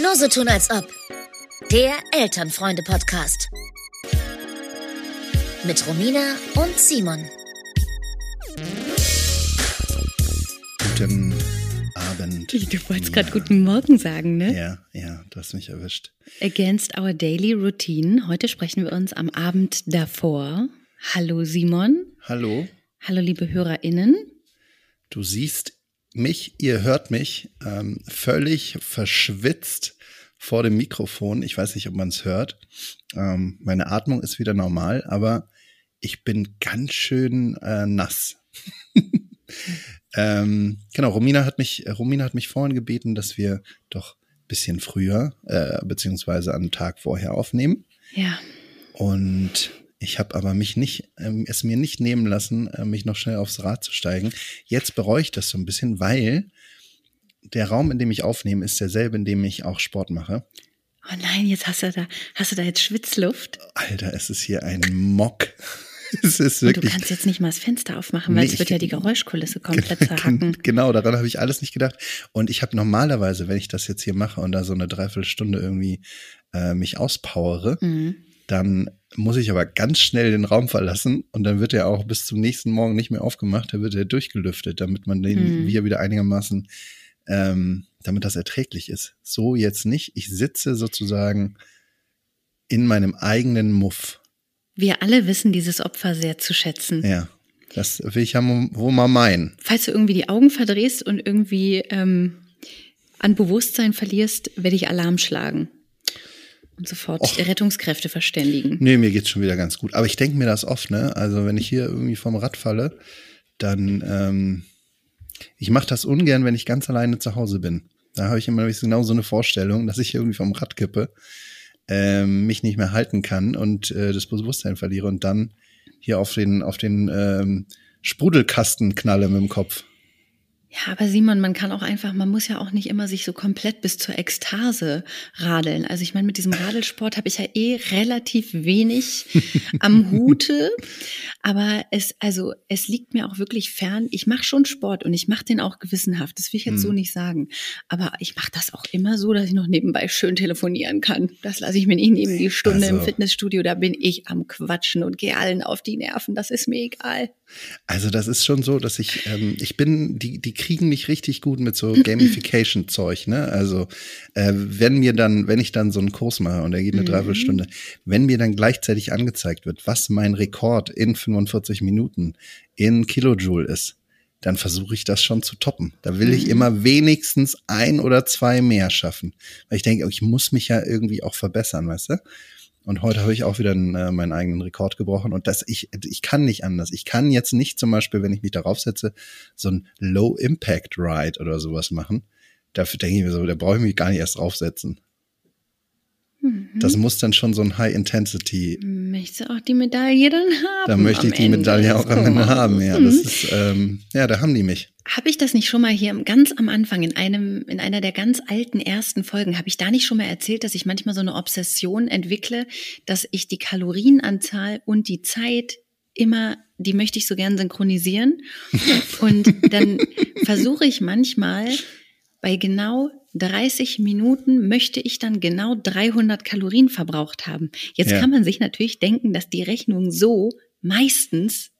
Nur so tun als ob. Der Elternfreunde-Podcast. Mit Romina und Simon. Guten Abend. Du wolltest gerade guten Morgen sagen, ne? Ja, ja, du hast mich erwischt. Against our daily routine. Heute sprechen wir uns am Abend davor. Hallo Simon. Hallo. Hallo liebe HörerInnen. Du siehst mich, ihr hört mich ähm, völlig verschwitzt vor dem Mikrofon. Ich weiß nicht, ob man es hört. Ähm, meine Atmung ist wieder normal, aber ich bin ganz schön äh, nass. ähm, genau, Romina hat mich, Romina hat mich vorhin gebeten, dass wir doch bisschen früher, äh, beziehungsweise am Tag vorher aufnehmen. Ja. Und ich habe aber mich nicht, ähm, es mir nicht nehmen lassen, äh, mich noch schnell aufs Rad zu steigen. Jetzt bereue ich das so ein bisschen, weil der Raum, in dem ich aufnehme, ist derselbe, in dem ich auch Sport mache. Oh nein, jetzt hast du da, hast du da jetzt Schwitzluft? Alter, es ist hier ein Mock. es ist Und du wirklich. kannst jetzt nicht mal das Fenster aufmachen, weil Nee, es wird ich- ja die Geräuschkulisse komplett zerhacken. Genau, daran habe ich alles nicht gedacht. Und ich habe normalerweise, wenn ich das jetzt hier mache und da so eine Dreiviertelstunde irgendwie äh, mich auspowere, Mhm. dann muss ich aber ganz schnell den Raum verlassen und dann wird er auch bis zum nächsten Morgen nicht mehr aufgemacht, da wird er durchgelüftet, damit man den Mhm. wir wieder einigermaßen, ähm, damit das erträglich ist. So jetzt nicht. Ich sitze sozusagen in meinem eigenen Muff. Wir alle wissen dieses Opfer sehr zu schätzen. Ja, das will ich ja wohl mal meinen. Falls du irgendwie die Augen verdrehst und irgendwie ähm, an Bewusstsein verlierst, werde ich Alarm schlagen. Und sofort Och. Rettungskräfte verständigen. Nee, mir geht's schon wieder ganz gut. Aber ich denke mir das oft, ne? Also wenn ich hier irgendwie vom Rad falle, dann ähm, ich mache das ungern, wenn ich ganz alleine zu Hause bin. Da habe ich immer genau so eine Vorstellung, dass ich irgendwie vom Rad kippe, ähm, mich nicht mehr halten kann und äh, das Bewusstsein verliere und dann hier auf den auf den ähm, Sprudelkasten knalle mit dem Kopf. Ja, aber Simon, man kann auch einfach, man muss ja auch nicht immer sich so komplett bis zur Ekstase radeln. Also ich meine, mit diesem Radelsport habe ich ja eh relativ wenig am Hute. Aber es, also es liegt mir auch wirklich fern. Ich mache schon Sport und ich mache den auch gewissenhaft. Das will ich jetzt so Mhm. nicht sagen. Aber ich mache das auch immer so, dass ich noch nebenbei schön telefonieren kann. Das lasse ich mir nicht neben die Stunde im Also- Fitnessstudio. Da bin ich am Quatschen und gehe allen auf die Nerven. Das ist mir egal. Also das ist schon so, dass ich, ähm, ich bin, die, die kriegen mich richtig gut mit so Gamification-Zeug, ne? Also äh, wenn mir dann, wenn ich dann so einen Kurs mache und der geht eine Mhm. Dreiviertelstunde, wenn mir dann gleichzeitig angezeigt wird, was mein Rekord in 45 Minuten in Kilojoule ist, dann versuche ich das schon zu toppen. Da will ich Mhm. immer wenigstens ein oder zwei mehr schaffen. Weil ich denke, ich muss mich ja irgendwie auch verbessern, weißt du? Und heute habe ich auch wieder einen, äh, meinen eigenen Rekord gebrochen. Und das, ich, ich kann nicht anders. Ich kann jetzt nicht zum Beispiel, wenn ich mich darauf setze, so ein Low-Impact-Ride oder sowas machen. Dafür denke ich mir so, da brauche ich mich gar nicht erst draufsetzen. Mhm. Das muss dann schon so ein High-Intensity, Möchtest du auch die Medaille dann haben? da möchte ich die Ende? Medaille auch am Ende haben. Ja, Mhm. das ist, ähm, ja, da haben die mich. Habe ich das nicht schon mal hier ganz am Anfang in einem in einer der ganz alten ersten Folgen habe ich da nicht schon mal erzählt, dass ich manchmal so eine Obsession entwickle, dass ich die Kalorienanzahl und die Zeit immer die möchte ich so gern synchronisieren und dann versuche ich manchmal bei genau 30 Minuten möchte ich dann genau 300 Kalorien verbraucht haben. Jetzt Ja. kann man sich natürlich denken, dass die Rechnung so meistens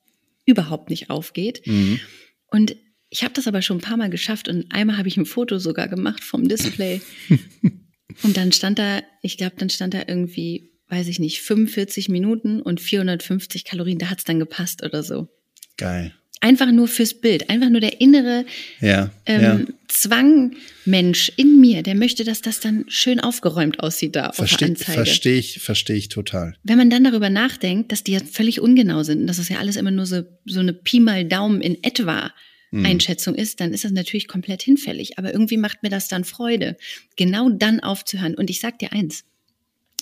überhaupt nicht aufgeht. Mhm. Und ich habe das aber schon ein paar Mal geschafft und einmal habe ich ein Foto sogar gemacht vom Display. und dann stand da, ich glaube, dann stand da irgendwie, weiß ich nicht, 45 Minuten und 450 Kalorien. Da hat's dann gepasst oder so. Geil. Einfach nur fürs Bild, einfach nur der innere Ja, ähm, ja. Zwangmensch in mir, der möchte, dass das dann schön aufgeräumt aussieht da auf der Verstehe ich, verstehe ich total. Wenn man dann darüber nachdenkt, dass die ja völlig ungenau sind und dass es ja alles immer nur so, so eine Pi mal Daumen in etwa Mhm. Einschätzung ist, dann ist das natürlich komplett hinfällig. Aber irgendwie macht mir das dann Freude, genau dann aufzuhören. Und ich sag dir eins.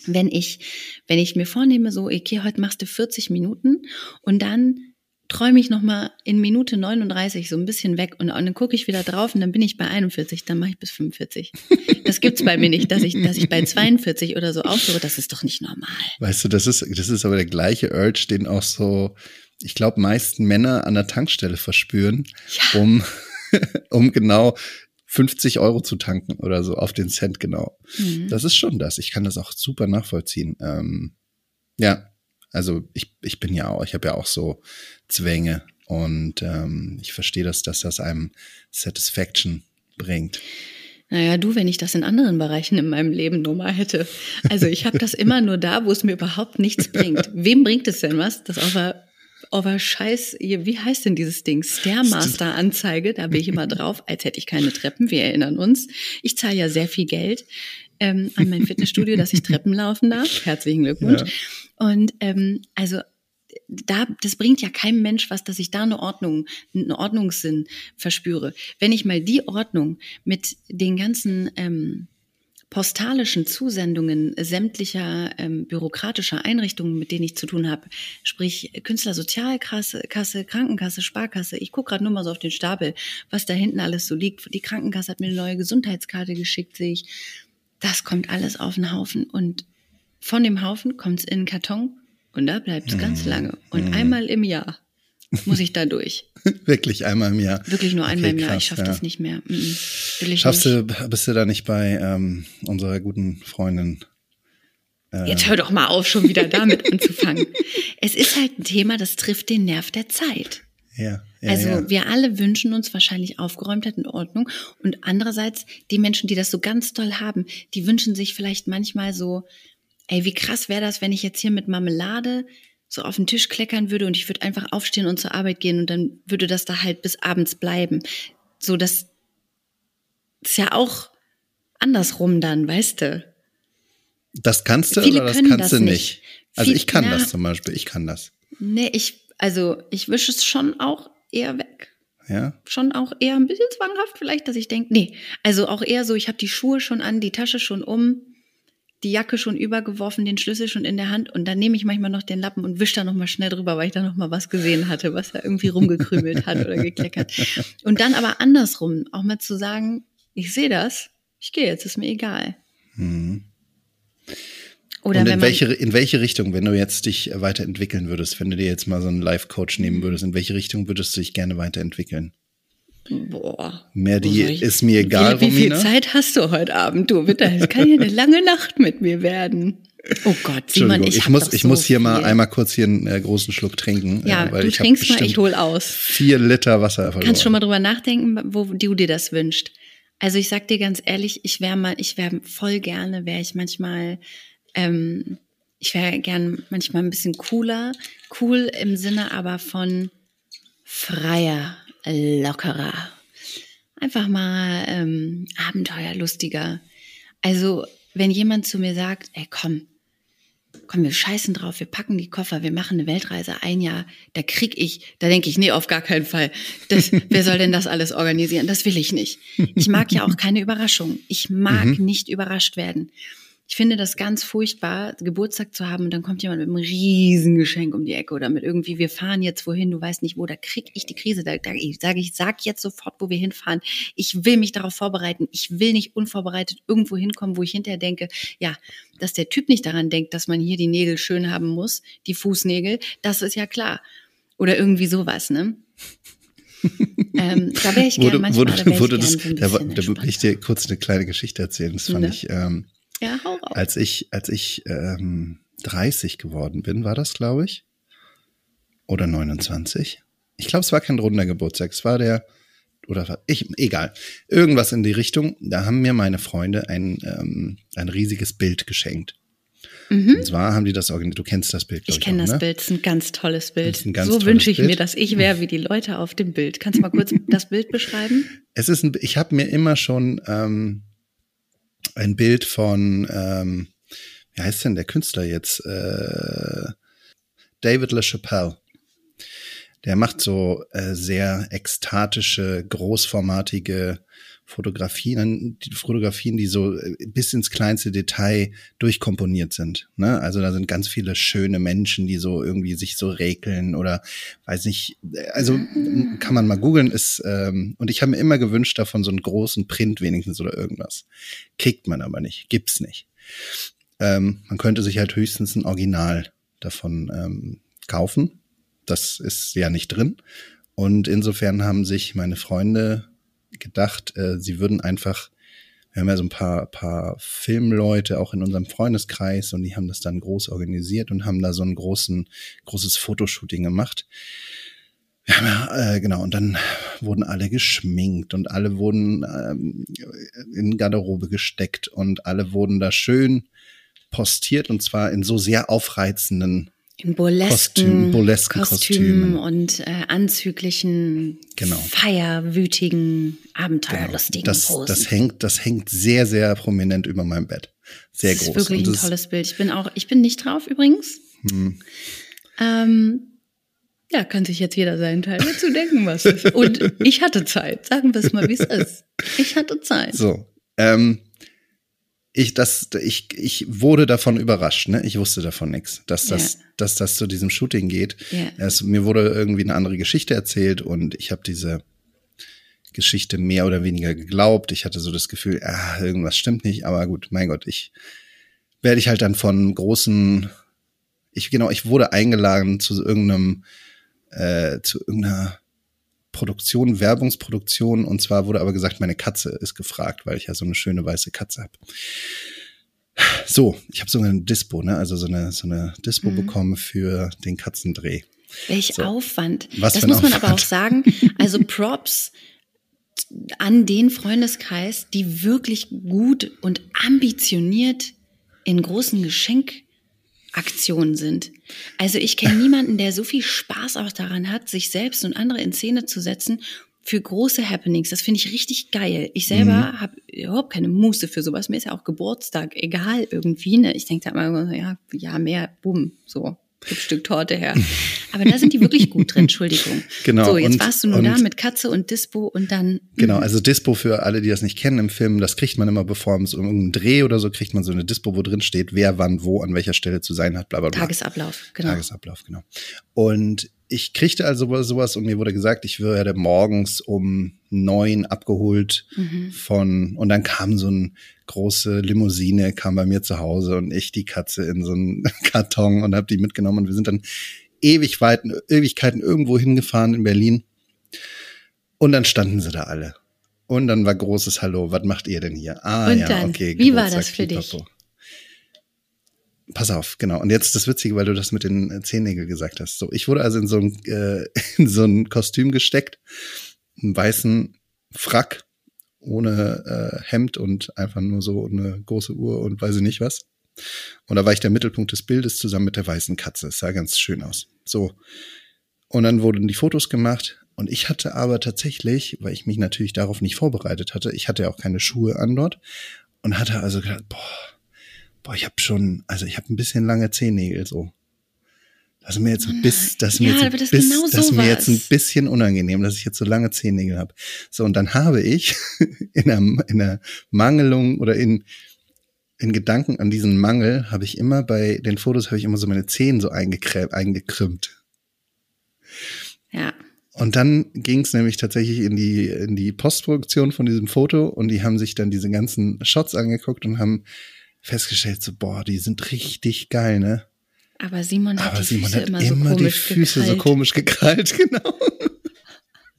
Wenn ich, wenn ich mir vornehme, so, okay, heute machst du 40 Minuten und dann träume ich nochmal in Minute 39 so ein bisschen weg und, und dann gucke ich wieder drauf und dann bin ich bei 41, dann mache ich bis 45. Das gibt's bei mir nicht, dass ich, dass ich bei 42 oder so aufhöre. Das ist doch nicht normal. Weißt du, das ist, das ist aber der gleiche Urge, den auch so, ich glaube, meisten Männer an der Tankstelle verspüren, Ja. um, um genau 50 Euro zu tanken oder so auf den Cent genau. Mhm. Das ist schon das. Ich kann das auch super nachvollziehen. Ähm, ja, also ich, ich bin ja auch, ich habe ja auch so Zwänge und ähm, ich verstehe das, dass das einem Satisfaction bringt. Naja, du, wenn ich das in anderen Bereichen in meinem Leben nur mal hätte. Also ich habe das immer nur da, wo es mir überhaupt nichts bringt. Wem bringt es denn was? Das auf der, auf der Scheiß, wie heißt denn dieses Ding? Stairmaster-Anzeige, da bin ich immer drauf, als hätte ich keine Treppen, wir erinnern uns. Ich zahle ja sehr viel Geld ähm, an mein Fitnessstudio, dass ich Treppen laufen darf. Herzlichen Glückwunsch. Ja. Und ähm, also da, das bringt ja keinem Mensch was, dass ich da eine Ordnung, einen Ordnungssinn verspüre. Wenn ich mal die Ordnung mit den ganzen ähm, postalischen Zusendungen sämtlicher ähm, bürokratischer Einrichtungen, mit denen ich zu tun habe, sprich Künstlersozialkasse, Kasse, Krankenkasse, Sparkasse. Ich gucke gerade nur mal so auf den Stapel, was da hinten alles so liegt. Die Krankenkasse hat mir eine neue Gesundheitskarte geschickt, sehe ich. Das kommt alles auf den Haufen und von dem Haufen kommt es in einen Karton und da bleibt es ganz mhm. lange. Und mhm. einmal im Jahr muss ich da durch. Wirklich einmal im Jahr. Wirklich nur einmal okay, im Jahr. Krass, ich schaffe ja. das nicht mehr. Mhm. Schaffst nicht. du, bist du da nicht bei ähm, unserer guten Freundin? Äh, Jetzt hör doch mal auf, schon wieder damit anzufangen. Es ist halt ein Thema, das trifft den Nerv der Zeit. Ja, ja, also ja. wir alle wünschen uns wahrscheinlich Aufgeräumtheit und Ordnung. Und andererseits, die Menschen, die das so ganz toll haben, die wünschen sich vielleicht manchmal so ey, wie krass wäre das, wenn ich jetzt hier mit Marmelade so auf den Tisch kleckern würde und ich würde einfach aufstehen und zur Arbeit gehen und dann würde das da halt bis abends bleiben. So, das ist ja auch andersrum dann, weißt du? Das kannst du Viele oder das kannst das du nicht? nicht. Also Viel, ich kann na, das zum Beispiel, ich kann das. Nee, ich, also ich wische es schon auch eher weg. Ja. Schon auch eher ein bisschen zwanghaft vielleicht, dass ich denke, nee, also auch eher so, ich habe die Schuhe schon an, die Tasche schon um, die Jacke schon übergeworfen, den Schlüssel schon in der Hand und dann nehme ich manchmal noch den Lappen und wische da noch mal schnell drüber, weil ich da noch mal was gesehen hatte, was da irgendwie rumgekrümelt hat oder gekleckert. Und dann aber andersrum, auch mal zu sagen, ich sehe das, ich gehe jetzt, ist mir egal. Mhm. Oder und in welche, in welche Richtung, wenn du jetzt dich weiterentwickeln würdest, wenn du dir jetzt mal so einen Life-Coach nehmen würdest, in welche Richtung würdest du dich gerne weiterentwickeln? Boah. Mehr die ist mir egal, wie, wie viel Zeit hast du heute Abend, du? Bitte, es kann hier eine lange Nacht mit mir werden. Oh Gott, Simon, ich, ich muss, ich so muss hier viel. mal einmal kurz hier einen äh, großen Schluck trinken. Ja, äh, weil du ich trinkst mal, ich hol aus. Vier Liter Wasser verloren. Kannst schon mal drüber nachdenken, wo du dir das wünschst. Also ich sag dir ganz ehrlich, ich wäre mal, ich wäre voll gerne, wäre ich manchmal, ähm, ich wäre gern manchmal ein bisschen cooler, cool im Sinne aber von freier lockerer. Einfach mal ähm, abenteuerlustiger. Also, wenn jemand zu mir sagt, ey, komm, komm, wir scheißen drauf, wir packen die Koffer, wir machen eine Weltreise ein Jahr, da krieg ich, da denke ich, nee, auf gar keinen Fall. Das, wer soll denn das alles organisieren? Das will ich nicht. Ich mag ja auch keine Überraschung. Ich mag mhm. nicht überrascht werden. Ich finde das ganz furchtbar, Geburtstag zu haben und dann kommt jemand mit einem Riesengeschenk um die Ecke oder mit irgendwie, wir fahren jetzt wohin, du weißt nicht wo, da krieg ich die Krise. Da, da ich sage ich, sag jetzt sofort, wo wir hinfahren. Ich will mich darauf vorbereiten. Ich will nicht unvorbereitet irgendwo hinkommen, wo ich hinterher denke, ja, dass der Typ nicht daran denkt, dass man hier die Nägel schön haben muss, die Fußnägel, das ist ja klar. Oder irgendwie sowas, ne? ähm, da wäre ich gerne manchmal, wurde, da wurde das, da, da will ich dir kurz eine kleine Geschichte erzählen. Das fand ne? ich ähm, ja, hau raus. Als ich, als ich ähm, 30 geworden bin, war das, glaube ich. Oder 29. Ich glaube, es war kein runder Geburtstag. Es war der, oder ich, egal. Irgendwas in die Richtung. Da haben mir meine Freunde ein, ähm, ein riesiges Bild geschenkt. Mhm. Und zwar haben die das organisiert. Du kennst das Bild. Ich kenne das ne? Bild. Es ist ein ganz tolles Bild. Ganz so wünsche ich Bild. mir, dass ich wäre wie die Leute auf dem Bild. Kannst du mal kurz das Bild beschreiben? Es ist ein, ich habe mir immer schon ähm, ein Bild von, ähm, wie heißt denn der Künstler jetzt? Äh, David LaChapelle. Der macht so äh, sehr ekstatische, großformatige Fotografien, die Fotografien, die so äh, bis ins kleinste Detail durchkomponiert sind. Ne? Also da sind ganz viele schöne Menschen, die so irgendwie sich so räkeln oder weiß nicht. Also kann man mal googeln. Ist ähm, und ich habe mir immer gewünscht davon so einen großen Print wenigstens oder irgendwas. Kriegt man aber nicht, gibt's nicht. Ähm, man könnte sich halt höchstens ein Original davon ähm, kaufen. Das ist ja nicht drin. Und insofern haben sich meine Freunde gedacht, äh, sie würden einfach, wir haben ja so ein paar, paar Filmleute auch in unserem Freundeskreis und die haben das dann groß organisiert und haben da so ein großen, großes Fotoshooting gemacht. Ja, äh, genau, und dann wurden alle geschminkt und alle wurden ähm, in Garderobe gesteckt und alle wurden da schön postiert und zwar in so sehr aufreizenden in burlesken, Kostüm, burlesken Kostümen Kostümen. und äh, anzüglichen, Genau. feierwütigen, Genau. abenteuerlustigen Das, Posen. das hängt, das hängt sehr, sehr prominent über meinem Bett. Sehr das groß. ist wirklich Und ein das- tolles Bild. Ich bin auch, ich bin nicht drauf übrigens. Hm. Ähm, ja, kann sich jetzt jeder seinen Teil dazu denken, was ist. Und ich hatte Zeit. Sagen wir es mal, wie es ist. Ich hatte Zeit. So. Ähm, ich, das, ich, ich wurde davon überrascht, ne? Ich wusste davon nichts, dass das, Ja. dass das zu diesem Shooting geht. Ja. Es, mir wurde irgendwie eine andere Geschichte erzählt und ich habe diese Geschichte mehr oder weniger geglaubt. Ich hatte so das Gefühl, ah, irgendwas stimmt nicht, aber gut, mein Gott, ich werde ich halt dann von großen, ich genau, ich wurde eingeladen zu irgendeinem, äh, zu irgendeiner Produktion, Werbungsproduktion und zwar wurde aber gesagt, meine Katze ist gefragt, weil ich ja so eine schöne weiße Katze habe. So, ich habe sogar eine Dispo, ne? Also so eine so eine Dispo Mhm. bekommen für den Katzendreh. Welch So. Aufwand. Was das muss man aber auch Aufwand. sagen. Also Props an den Freundeskreis, die wirklich gut und ambitioniert in großen Geschenkaktionen sind. Also ich kenne niemanden, der so viel Spaß auch daran hat, sich selbst und andere in Szene zu setzen für große Happenings. Das finde ich richtig geil. Ich selber Mhm. habe überhaupt keine Muße für sowas. Mir ist ja auch Geburtstag egal irgendwie. Ne? Ich denke da immer, ja, ja, mehr, bumm, so. Stück Torte her. Aber da sind die wirklich gut drin, Entschuldigung. Genau, So, jetzt und- warst du nur und- da mit Katze und Dispo und dann. Genau, also Dispo für alle, die das nicht kennen im Film, das kriegt man immer, bevor es um irgendeinen Dreh oder so kriegt man so eine Dispo, wo drin steht, wer wann wo an welcher Stelle zu sein hat, bla bla bla. Tagesablauf, genau. Tagesablauf, genau. Und ich kriegte also sowas und mir wurde gesagt, ich werde morgens um neun abgeholt Mhm. von, und dann kam so eine große Limousine, kam bei mir zu Hause und ich die Katze in so einen Karton und habe die mitgenommen und wir sind dann ewig weit, Ewigkeiten irgendwo hingefahren in Berlin. Und dann standen sie da alle. Und dann war großes Hallo, was macht ihr denn hier? Ah Und ja, dann, okay. wie war Geburtstag, das für dich? Pass auf, genau. Und jetzt das Witzige, weil du das mit den äh, Zehennägeln gesagt hast. So, ich wurde also in so ein, äh, in so ein Kostüm gesteckt, einen weißen Frack ohne äh, Hemd und einfach nur so eine große Uhr und weiß ich nicht was. Und da war ich der Mittelpunkt des Bildes zusammen mit der weißen Katze. Es sah ganz schön aus. So. Und dann wurden die Fotos gemacht. Und ich hatte aber tatsächlich, weil ich mich natürlich darauf nicht vorbereitet hatte, ich hatte ja auch keine Schuhe an dort und hatte also gedacht, boah, boah, ich habe schon, also ich habe ein bisschen lange Zehennägel so. Das ist mir jetzt ein bisschen, das ist mir Ja, jetzt das bisschen, genau das ist mir jetzt ein bisschen unangenehm, dass ich jetzt so lange Zehennägel habe. So, und dann habe ich in der, in der Mangelung oder in, in Gedanken an diesen Mangel, habe ich immer bei den Fotos, habe ich immer so meine Zehen so eingekrimmt. Ja. Und dann ging es nämlich tatsächlich in die, in die Postproduktion von diesem Foto und die haben sich dann diese ganzen Shots angeguckt und haben festgestellt, so, boah, die sind richtig geil, ne? Aber Simon hat Aber die Simon Füße hat immer, immer, so die komisch Füße so gekrallt. komisch gekrallt, genau.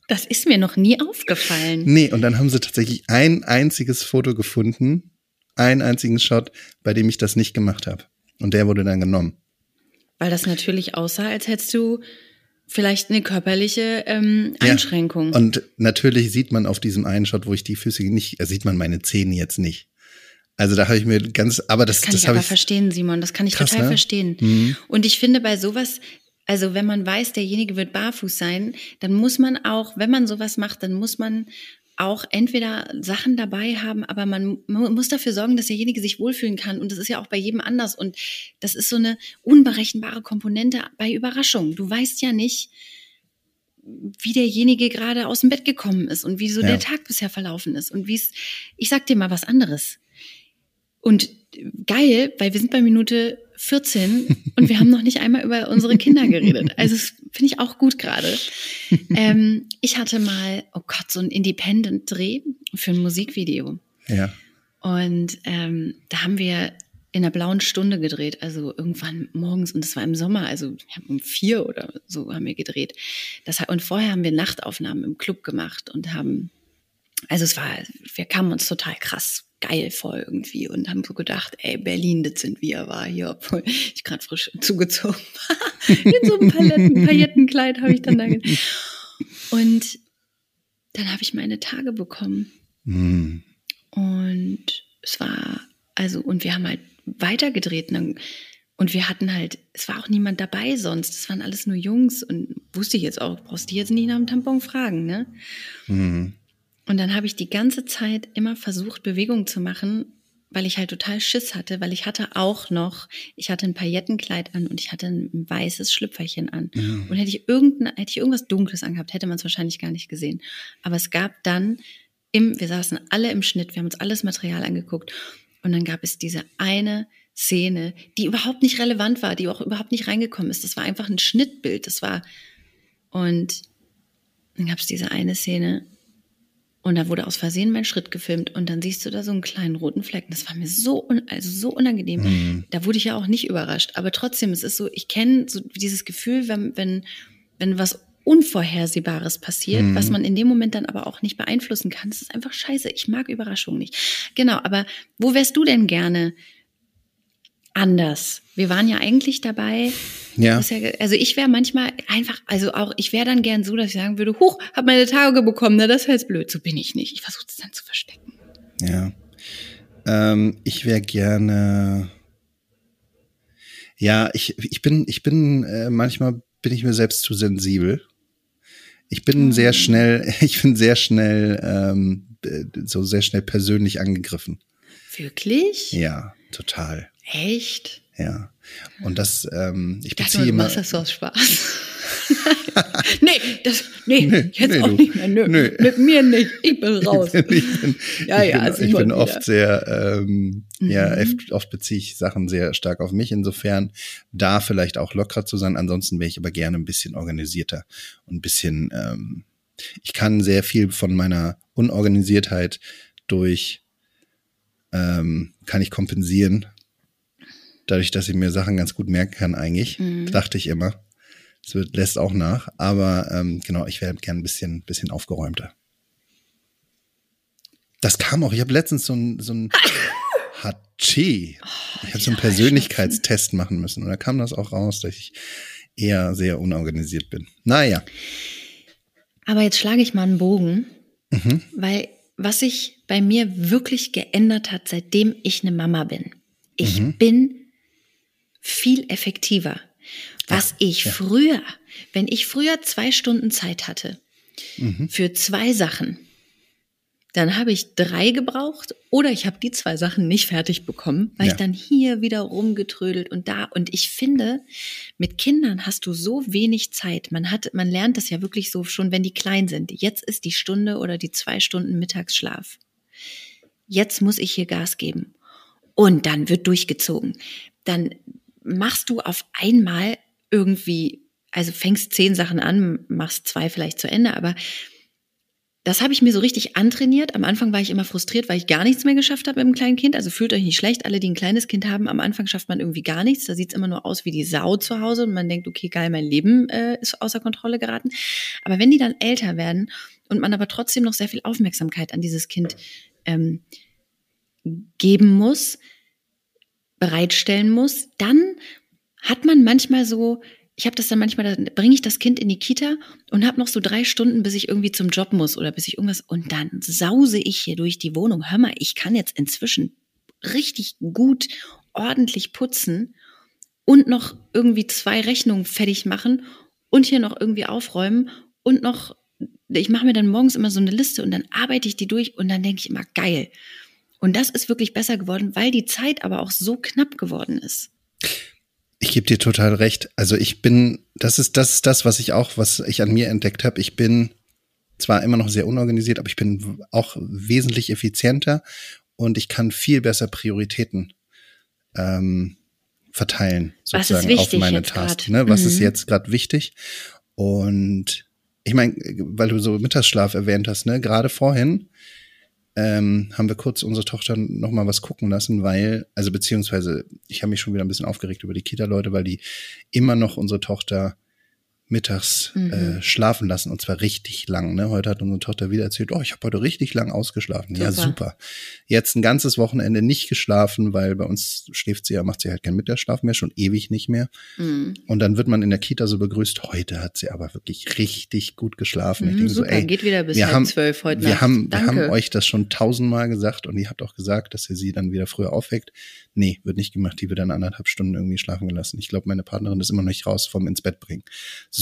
Das ist mir noch nie aufgefallen. Nee, und dann haben sie tatsächlich ein einziges Foto gefunden, einen einzigen Shot, bei dem ich das nicht gemacht habe. Und der wurde dann genommen. Weil das natürlich aussah, als hättest du vielleicht eine körperliche ähm, Ja. Einschränkung. Und natürlich sieht man auf diesem einen Shot, wo ich die Füße nicht, äh, sieht man meine Zähne jetzt nicht. Also da habe ich mir ganz, aber das, kann das ich aber ich, verstehen, Simon. Das kann ich Krass, total ne? verstehen. Mhm. Und ich finde bei sowas, also wenn man weiß, derjenige wird barfuß sein, dann muss man auch, wenn man sowas macht, dann muss man auch entweder Sachen dabei haben, aber man mu- muss dafür sorgen, dass derjenige sich wohlfühlen kann. Und das ist ja auch bei jedem anders. Und das ist so eine unberechenbare Komponente bei Überraschung. Du weißt ja nicht, wie derjenige gerade aus dem Bett gekommen ist und wie so Ja. der Tag bisher verlaufen ist und wie es, ich sag dir mal was anderes. Und geil, weil wir sind bei Minute 14 und wir haben noch nicht einmal über unsere Kinder geredet. Also das finde ich auch gut gerade. Ähm, ich hatte mal, oh Gott, so ein Independent-Dreh für ein Musikvideo. ja. Und ähm, da haben wir in der blauen Stunde gedreht, also irgendwann morgens und es war im Sommer, also wir haben um vier oder so haben wir gedreht. Das, und vorher haben wir Nachtaufnahmen im Club gemacht und haben also es war, wir kamen uns total krass geil vor irgendwie und haben so gedacht, ey, Berlin, das sind wir, war hier, obwohl ich gerade frisch zugezogen war. In so einem Paletten, Paillettenkleid habe ich dann da. Und dann habe ich meine Tage bekommen. Hm. Und es war, also, und wir haben halt weitergedreht. Und, und wir hatten halt, es war auch niemand dabei sonst. Es waren alles nur Jungs und wusste ich jetzt auch, brauchst du jetzt nicht nach dem Tampon fragen, ne? Hm. Und dann habe ich die ganze Zeit immer versucht, Bewegung zu machen, weil ich halt total Schiss hatte, weil ich hatte auch noch, ich hatte ein Paillettenkleid an und ich hatte ein weißes Schlüpferchen an. Ja. Und hätte ich irgendein, hätte ich irgendwas Dunkles angehabt, hätte man es wahrscheinlich gar nicht gesehen. Aber es gab dann im, wir saßen alle im Schnitt, wir haben uns alles Material angeguckt und dann gab es diese eine Szene, die überhaupt nicht relevant war, die auch überhaupt nicht reingekommen ist. Das war einfach ein Schnittbild. Das war und dann gab es diese eine Szene und da wurde aus Versehen mein Schritt gefilmt und dann siehst du da so einen kleinen roten Fleck. Das war mir so, un also so unangenehm. Mhm. Da wurde ich ja auch nicht überrascht. Aber trotzdem, es ist so, ich kenne so dieses Gefühl, wenn, wenn, wenn was Unvorhersehbares passiert, Mhm. was man in dem Moment dann aber auch nicht beeinflussen kann. Das ist einfach scheiße. Ich mag Überraschungen nicht. Genau, aber wo wärst du denn gerne anders? Wir waren ja eigentlich dabei, Ja. ja, also ich wäre manchmal einfach, also auch, ich wäre dann gern so, dass ich sagen würde, huch, hab meine Tage bekommen, na, das ist jetzt blöd. So bin ich nicht. Ich versuche es dann zu verstecken. Ja. Ähm, ich wäre gerne. Ja, ich, ich bin, ich bin, äh, manchmal bin ich mir selbst zu sensibel. Ich bin sehr schnell, ich bin sehr schnell, ähm, äh, so sehr schnell persönlich angegriffen. Wirklich? Ja, total. Echt? Ja. Und das, ähm, ich Ich dachte, beziehe du immer. machst das so aus Spaß. nee, das, nee, Nee, jetzt nee, auch du. nicht mehr. Nö, Nö. Mit mir nicht. Ich bin raus. Ich bin, Ja, ich ja, bin, ich Simon bin oft sehr, ähm, ja, Mhm. oft, oft beziehe ich Sachen sehr stark auf mich. Insofern da vielleicht auch lockerer zu sein. Ansonsten wäre ich aber gerne ein bisschen organisierter und ein bisschen, ähm, ich kann sehr viel von meiner Unorganisiertheit durch, ähm, kann ich kompensieren. Dadurch, dass ich mir Sachen ganz gut merken kann, eigentlich, Mhm. dachte ich immer. Es wird, lässt auch nach, aber ähm, genau, ich wäre gern ein bisschen, bisschen aufgeräumter. Das kam auch, ich habe letztens so ein, so ein Hachi. Ich habe so einen dieser Persönlichkeitstest machen müssen und da kam das auch raus, dass ich eher sehr unorganisiert bin. Naja. Aber jetzt schlage ich mal einen Bogen, Mhm. weil was sich bei mir wirklich geändert hat, seitdem ich eine Mama bin. Ich Mhm. bin viel effektiver. Was ich ja. früher, wenn ich früher zwei Stunden Zeit hatte Mhm. für zwei Sachen, dann habe ich drei gebraucht oder ich habe die zwei Sachen nicht fertig bekommen, weil Ja. ich dann hier wieder rumgetrödelt und da. Und ich finde, mit Kindern hast du so wenig Zeit. Man hat, man lernt das ja wirklich so schon, wenn die klein sind. Jetzt ist die Stunde oder die zwei Stunden Mittagsschlaf. Jetzt muss ich hier Gas geben. Und dann wird durchgezogen. Dann machst du auf einmal irgendwie, also fängst zehn Sachen an, machst zwei vielleicht zu Ende, aber das habe ich mir so richtig antrainiert. Am Anfang war ich immer frustriert, weil ich gar nichts mehr geschafft habe mit einem kleinen Kind. Also fühlt euch nicht schlecht. Alle, die ein kleines Kind haben, am Anfang schafft man irgendwie gar nichts. Da sieht's immer nur aus wie die Sau zu Hause und man denkt, okay, geil, mein Leben äh, ist außer Kontrolle geraten. Aber wenn die dann älter werden und man aber trotzdem noch sehr viel Aufmerksamkeit an dieses Kind ähm, geben muss, bereitstellen muss, dann hat man manchmal so, ich habe das dann manchmal, dann bringe ich das Kind in die Kita und habe noch so drei Stunden, bis ich irgendwie zum Job muss oder bis ich irgendwas und dann sause ich hier durch die Wohnung. Hör mal, ich kann jetzt inzwischen richtig gut, ordentlich putzen und noch irgendwie zwei Rechnungen fertig machen und hier noch irgendwie aufräumen und noch, ich mache mir dann morgens immer so eine Liste und dann arbeite ich die durch und dann denke ich immer, geil. Und das ist wirklich besser geworden, weil die Zeit aber auch so knapp geworden ist. Ich gebe dir total recht. Also ich bin, das ist das, ist das, was ich auch, was ich an mir entdeckt habe. Ich bin zwar immer noch sehr unorganisiert, aber ich bin auch wesentlich effizienter und ich kann viel besser Prioritäten ähm, verteilen, ist sozusagen auf meine Tasks. Ne? Was ist Mhm. jetzt gerade wichtig? Und ich meine, weil du so Mittagsschlaf erwähnt hast, ne, gerade vorhin ähm, haben wir kurz unsere Tochter noch mal was gucken lassen, weil, also beziehungsweise ich habe mich schon wieder ein bisschen aufgeregt über die Kita-Leute, weil die immer noch unsere Tochter mittags äh, schlafen lassen und zwar richtig lang. Ne? Heute hat unsere Tochter wieder erzählt, oh, ich habe heute richtig lang ausgeschlafen. Ja, Super. super. Jetzt ein ganzes Wochenende nicht geschlafen, weil bei uns schläft sie ja, macht sie halt keinen Mittagsschlaf mehr, schon ewig nicht mehr. Mhm. Und dann wird man in der Kita so begrüßt, heute hat sie aber wirklich richtig gut geschlafen. ich Mhm, denke so, super, ey, geht wieder bis wir halb zwölf heute wir Nacht. haben, wir Danke. haben euch das schon tausendmal gesagt und ihr habt auch gesagt, dass ihr sie dann wieder früher aufweckt. Nee, wird nicht gemacht. Die wird dann anderthalb Stunden irgendwie schlafen gelassen. Ich glaube, meine Partnerin ist immer noch nicht raus vom ins Bett bringen. So.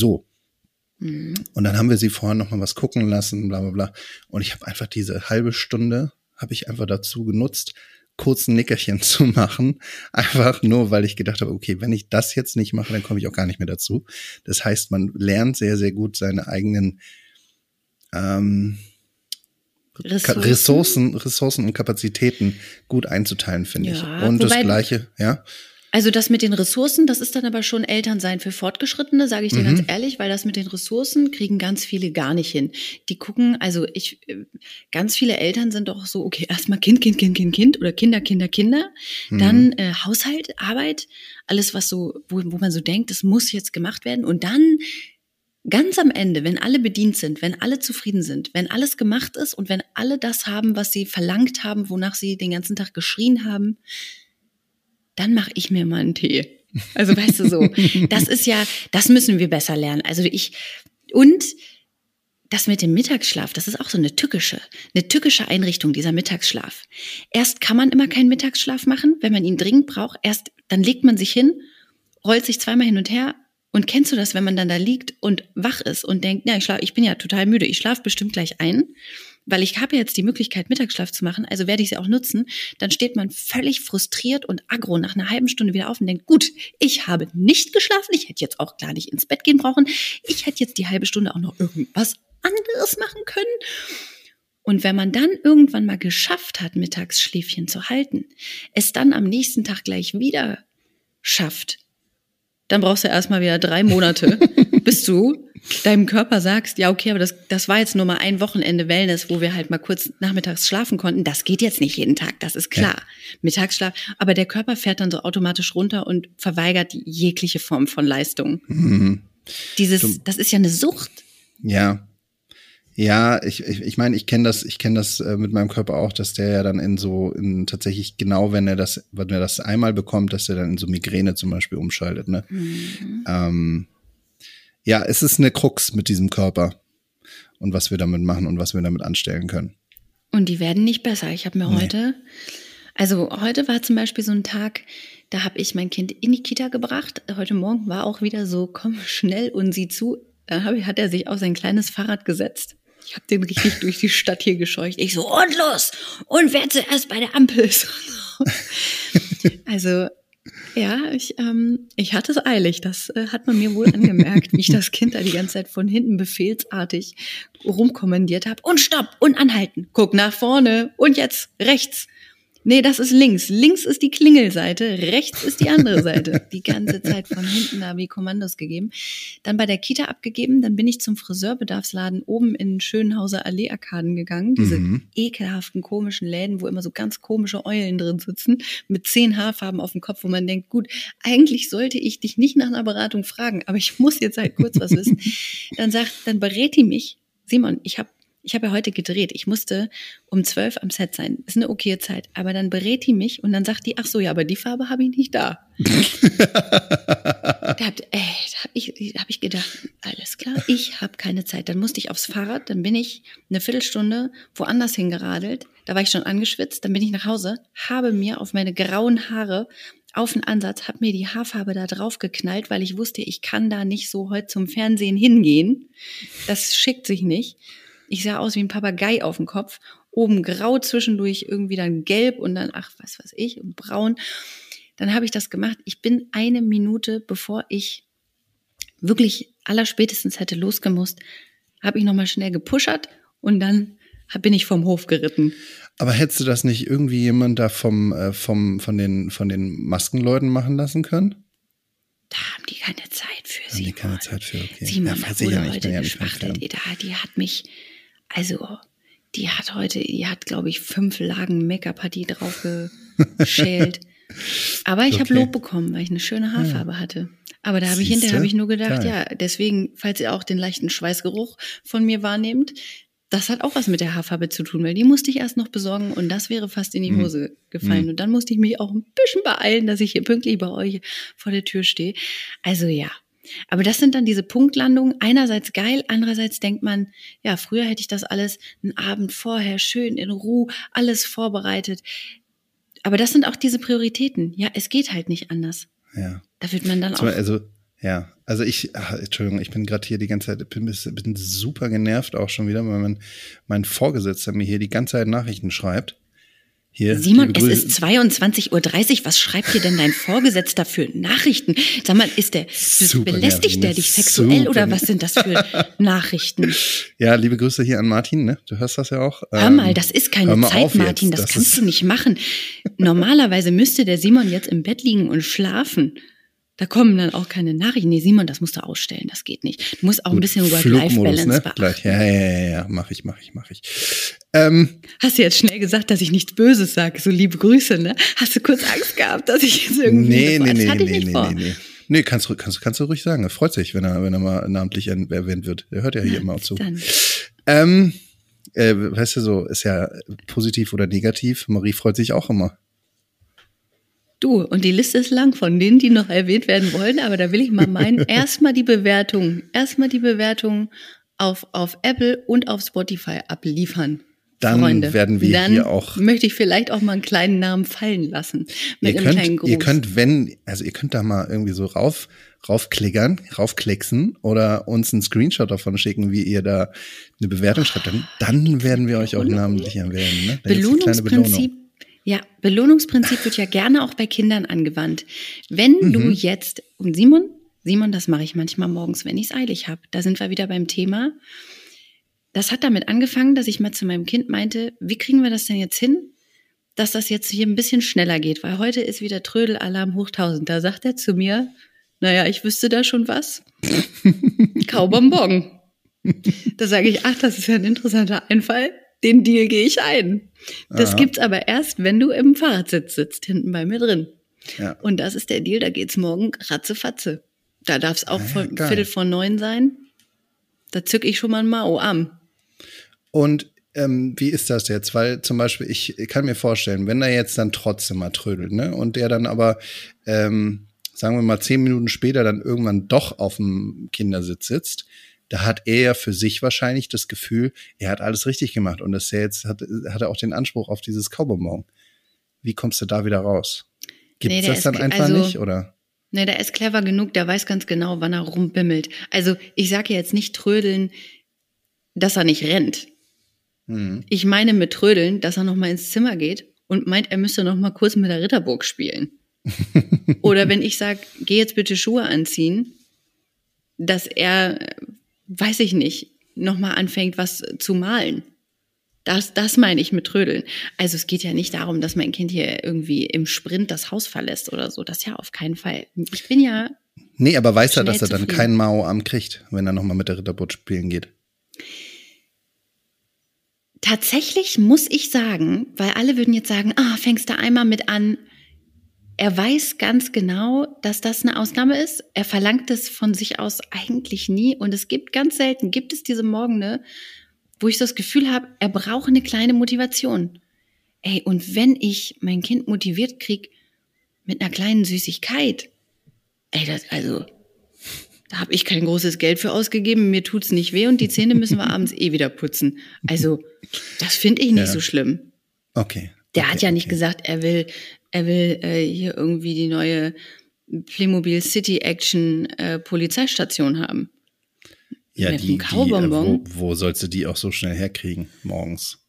Mhm. Und dann haben wir sie vorher noch mal was gucken lassen, bla bla bla. Und ich habe einfach diese halbe Stunde, habe ich einfach dazu genutzt, kurz ein Nickerchen zu machen. Einfach nur, weil ich gedacht habe, okay, wenn ich das jetzt nicht mache, dann komme ich auch gar nicht mehr dazu. Das heißt, man lernt sehr, sehr gut seine eigenen ähm, Ressourcen. Ressourcen, Ressourcen und Kapazitäten gut einzuteilen, finde Ja, ich. Und das Gleiche, ja. Also das mit den Ressourcen, das ist dann aber schon Elternsein für Fortgeschrittene, sage ich dir Mhm. ganz ehrlich, weil das mit den Ressourcen kriegen ganz viele gar nicht hin. Die gucken, also ich, äh, ganz viele Eltern sind doch so, okay, erstmal Kind, Kind, Kind, Kind, Kind oder Kinder, Kinder, Kinder, Mhm. dann äh, Haushalt, Arbeit, alles was so, wo, wo man so denkt, das muss jetzt gemacht werden und dann ganz am Ende, wenn alle bedient sind, wenn alle zufrieden sind, wenn alles gemacht ist und wenn alle das haben, was sie verlangt haben, wonach sie den ganzen Tag geschrien haben, dann mache ich mir mal einen Tee. Also weißt du so, das ist ja, das müssen wir besser lernen. Also ich und das mit dem Mittagsschlaf, das ist auch so eine tückische, eine tückische Einrichtung, dieser Mittagsschlaf. Erst kann man immer keinen Mittagsschlaf machen, wenn man ihn dringend braucht. Erst dann legt man sich hin, rollt sich zweimal hin und her. Und kennst du das, wenn man dann da liegt und wach ist und denkt, ja, ich, schlaf, ich bin ja total müde, ich schlafe bestimmt gleich ein, weil ich habe jetzt die Möglichkeit, Mittagsschlaf zu machen, also werde ich sie auch nutzen. Dann steht man völlig frustriert und aggro nach einer halben Stunde wieder auf und denkt, gut, ich habe nicht geschlafen, ich hätte jetzt auch klar nicht ins Bett gehen brauchen, ich hätte jetzt die halbe Stunde auch noch irgendwas anderes machen können. Und wenn man dann irgendwann mal geschafft hat, Mittagsschläfchen zu halten, es dann am nächsten Tag gleich wieder schafft, dann brauchst du erstmal wieder drei Monate, bis du deinem Körper sagst, ja, okay, aber das, das war jetzt nur mal ein Wochenende Wellness, wo wir halt mal kurz nachmittags schlafen konnten. Das geht jetzt nicht jeden Tag, das ist klar. Mittagsschlaf. Aber der Körper fährt dann so automatisch runter und verweigert jegliche Form von Leistung. Mhm. Dieses, das ist ja eine Sucht. Ja. Ja, ich, ich, ich meine, ich kenne das, ich kenne das äh, mit meinem Körper auch, dass der ja dann in so, in tatsächlich genau, wenn er das, wenn er das einmal bekommt, dass er dann in so Migräne zum Beispiel umschaltet, ne? Ähm, ja, es ist eine Krux mit diesem Körper und was wir damit machen und was wir damit anstellen können. Und die werden nicht besser. Ich habe mir Nee. heute, also heute war zum Beispiel so ein Tag, da habe ich mein Kind in die Kita gebracht. Heute Morgen war auch wieder so, komm schnell und sieh zu. Da hat er sich auf sein kleines Fahrrad gesetzt. Ich habe den richtig durch die Stadt hier gescheucht. Ich so, und los! Und wer zuerst bei der Ampel ist. also, ja, ich, ähm, ich hatte es eilig. Das äh, hat man mir wohl angemerkt, wie ich das Kind da die ganze Zeit von hinten befehlsartig rumkommandiert habe. Und stopp! Und anhalten! Guck nach vorne! Und jetzt rechts! Nee, das ist links. Links ist die Klingelseite, rechts ist die andere Seite. Die ganze Zeit von hinten da wie Kommandos gegeben. Dann bei der Kita abgegeben, dann bin ich zum Friseurbedarfsladen oben in Schönhauser Allee-Arkaden gegangen. Diese Mhm. ekelhaften, komischen Läden, wo immer so ganz komische Eulen drin sitzen, mit zehn Haarfarben auf dem Kopf, wo man denkt, gut, eigentlich sollte ich dich nicht nach einer Beratung fragen, aber ich muss jetzt halt kurz was wissen. Dann sagt, dann berät die mich, Simon, ich habe ich habe ja heute gedreht. Ich musste um zwölf am Set sein. Ist eine okay Zeit. Aber dann berät die mich und dann sagt die, ach so, ja, aber die Farbe habe ich nicht da. Da hab, habe ich, da hab ich gedacht, alles klar, ich habe keine Zeit. Dann musste ich aufs Fahrrad, dann bin ich eine Viertelstunde woanders hingeradelt. Da war ich schon angeschwitzt, dann bin ich nach Hause, habe mir auf meine grauen Haare auf den Ansatz, habe mir die Haarfarbe da drauf geknallt, weil ich wusste, ich kann da nicht so heute zum Fernsehen hingehen. Das schickt sich nicht. Ich sah aus wie ein Papagei auf dem Kopf. Oben grau, zwischendurch irgendwie dann gelb und dann, ach, was weiß ich, und braun. Dann habe ich das gemacht. Ich bin eine Minute, bevor ich wirklich allerspätestens hätte losgemusst, habe ich nochmal schnell gepushert und dann bin ich vom Hof geritten. Aber hättest du das nicht irgendwie jemand da vom, äh, vom, von den, von den Maskenleuten machen lassen können? Da haben die keine Zeit für Haben die Simon. keine Zeit für, okay. Simon, ja, da wurde ja nicht, ich heute ja gespachtelt. Da, die hat mich, also, die hat heute, die hat, glaube ich, fünf Lagen Make-up hat die drauf geschält. Aber ich habe Okay. Lob bekommen, weil ich eine schöne Haarfarbe hatte. Aber da habe ich hinterher habe ich nur gedacht, Geil. ja, deswegen, falls ihr auch den leichten Schweißgeruch von mir wahrnehmt, das hat auch was mit der Haarfarbe zu tun, weil die musste ich erst noch besorgen und das wäre fast in die Mhm. Hose gefallen. Und dann musste ich mich auch ein bisschen beeilen, dass ich hier pünktlich bei euch vor der Tür stehe. Also ja. Aber das sind dann diese Punktlandungen. Einerseits geil, andererseits denkt man, ja, früher hätte ich das alles einen Abend vorher schön in Ruhe, alles vorbereitet. Aber das sind auch diese Prioritäten. Ja, es geht halt nicht anders. Ja. Da wird man dann Zum- auch. Also, ja, also ich, ach, Entschuldigung, ich bin gerade hier die ganze Zeit, bin, bin super genervt auch schon wieder, weil mein, mein Vorgesetzter mir hier die ganze Zeit Nachrichten schreibt. Hier, Simon, es ist 22.30 Uhr. Was schreibt dir denn dein Vorgesetzter für Nachrichten? Sag mal, ist der, belästigt der dich sexuell Super oder was sind das für Nachrichten? Ja, liebe Grüße hier an Martin, ne? Du hörst das ja auch. Hör Ähm, mal, das ist keine Zeit, Martin. jetzt. Das, kannst du nicht machen. Normalerweise müsste der Simon jetzt im Bett liegen und schlafen. Da kommen dann auch keine Nachrichten. Nee, Simon, das musst du ausstellen. Das geht nicht. Du musst auch ein bisschen Work-Life-Balance ne? beachten. Gleich. Ja, ja, ja, ja, mach ich, mach ich, mach ich. Ähm, Hast du jetzt schnell gesagt, dass ich nichts Böses sage? So liebe Grüße, ne? Hast du kurz Angst gehabt, dass ich jetzt irgendwie. nee, nee, nee, nee, nee, nee, nee. Nee, kannst du, kannst, kannst du ruhig sagen. Er freut sich, wenn er, wenn er mal namentlich erwähnt wird. Er hört ja hier immer auch zu. Dann. Ähm, äh, weißt du so, ist ja positiv oder negativ. Marie freut sich auch immer. Du, und die Liste ist lang von denen, die noch erwähnt werden wollen, aber da will ich mal meinen, erstmal die Bewertung, erstmal die Bewertung auf, auf Apple und auf Spotify abliefern. Dann Freunde. werden wir Dann hier auch- möchte ich vielleicht auch mal einen kleinen Namen fallen lassen. Mit Ihr einem kleinen könnt, Gruß. ihr könnt, wenn, also ihr könnt da mal irgendwie so rauf, raufklickern, raufklicksen oder uns einen Screenshot davon schicken, wie ihr da eine Bewertung schreibt. Dann, dann werden wir euch auch namentlich erwähnen. Ne? Belohnungsprinzip. Ja, Belohnungsprinzip wird ja gerne auch bei Kindern angewandt. Wenn Mhm. du jetzt, und Simon, Simon, das mache ich manchmal morgens, wenn ich es eilig habe. Da sind wir wieder beim Thema. Das hat damit angefangen, dass ich mal zu meinem Kind meinte, wie kriegen wir das denn jetzt hin, dass das jetzt hier ein bisschen schneller geht? Weil heute ist wieder Trödelalarm hoch 1000. Da sagt er zu mir, naja, ich wüsste da schon was. Kaubonbon. Da sage ich, ach, das ist ja ein interessanter Einfall. Den Deal gehe ich ein. Das Aha. gibt's aber erst, wenn du im Fahrradsitz sitzt, hinten bei mir drin. Ja. Und das ist der Deal, da geht's morgen ratzefatze. Da darf es auch Ja, von. Viertel vor neun sein. Da zück ich schon mal ein Mao am. Und ähm, wie ist das jetzt? Weil zum Beispiel, ich kann mir vorstellen, wenn er jetzt dann trotzdem mal trödelt, ne? Und der dann aber, ähm, sagen wir mal, zehn Minuten später dann irgendwann doch auf dem Kindersitz sitzt, da hat er ja für sich wahrscheinlich das Gefühl, er hat alles richtig gemacht und dass er jetzt hat, hat er auch den Anspruch auf dieses Kaubonbon. Wie kommst du da wieder raus? Gibt's Nee, der das dann einfach also- nicht, oder? Ne, der ist clever genug, der weiß ganz genau, wann er rumbimmelt. Also ich sage jetzt nicht trödeln, dass er nicht rennt. Hm. Ich meine mit trödeln, dass er noch mal ins Zimmer geht und meint, er müsste noch mal kurz mit der Ritterburg spielen. Oder wenn ich sage, geh jetzt bitte Schuhe anziehen, dass er, weiß ich nicht, noch mal anfängt, was zu malen. Das, das meine ich mit Trödeln. Also es geht ja nicht darum, dass mein Kind hier irgendwie im Sprint das Haus verlässt oder so. Das ja auf keinen Fall. Ich bin ja Nee, aber weiß er, dass er dann keinen Mao-Arm kriegt, wenn er nochmal mit der Ritterburg spielen geht? Tatsächlich muss ich sagen, weil alle würden jetzt sagen, ah, fängst du einmal mit an. Er weiß ganz genau, dass das eine Ausnahme ist. Er verlangt es von sich aus eigentlich nie. Und es gibt ganz selten, gibt es diese Morgene, wo ich so das Gefühl habe, er braucht eine kleine Motivation. Ey, und wenn ich mein Kind motiviert krieg mit einer kleinen Süßigkeit, ey, das, also, da habe ich kein großes Geld für ausgegeben, mir tut's nicht weh und die Zähne müssen wir abends eh wieder putzen. Also, das finde ich nicht Ja. so schlimm. Okay. Der okay, hat ja nicht okay. gesagt, er will, er will äh, hier irgendwie die neue Playmobil City Action äh, Polizeistation haben. Ja, mit die, die, äh, Kaubonbon. wo, wo sollst du die auch so schnell herkriegen morgens?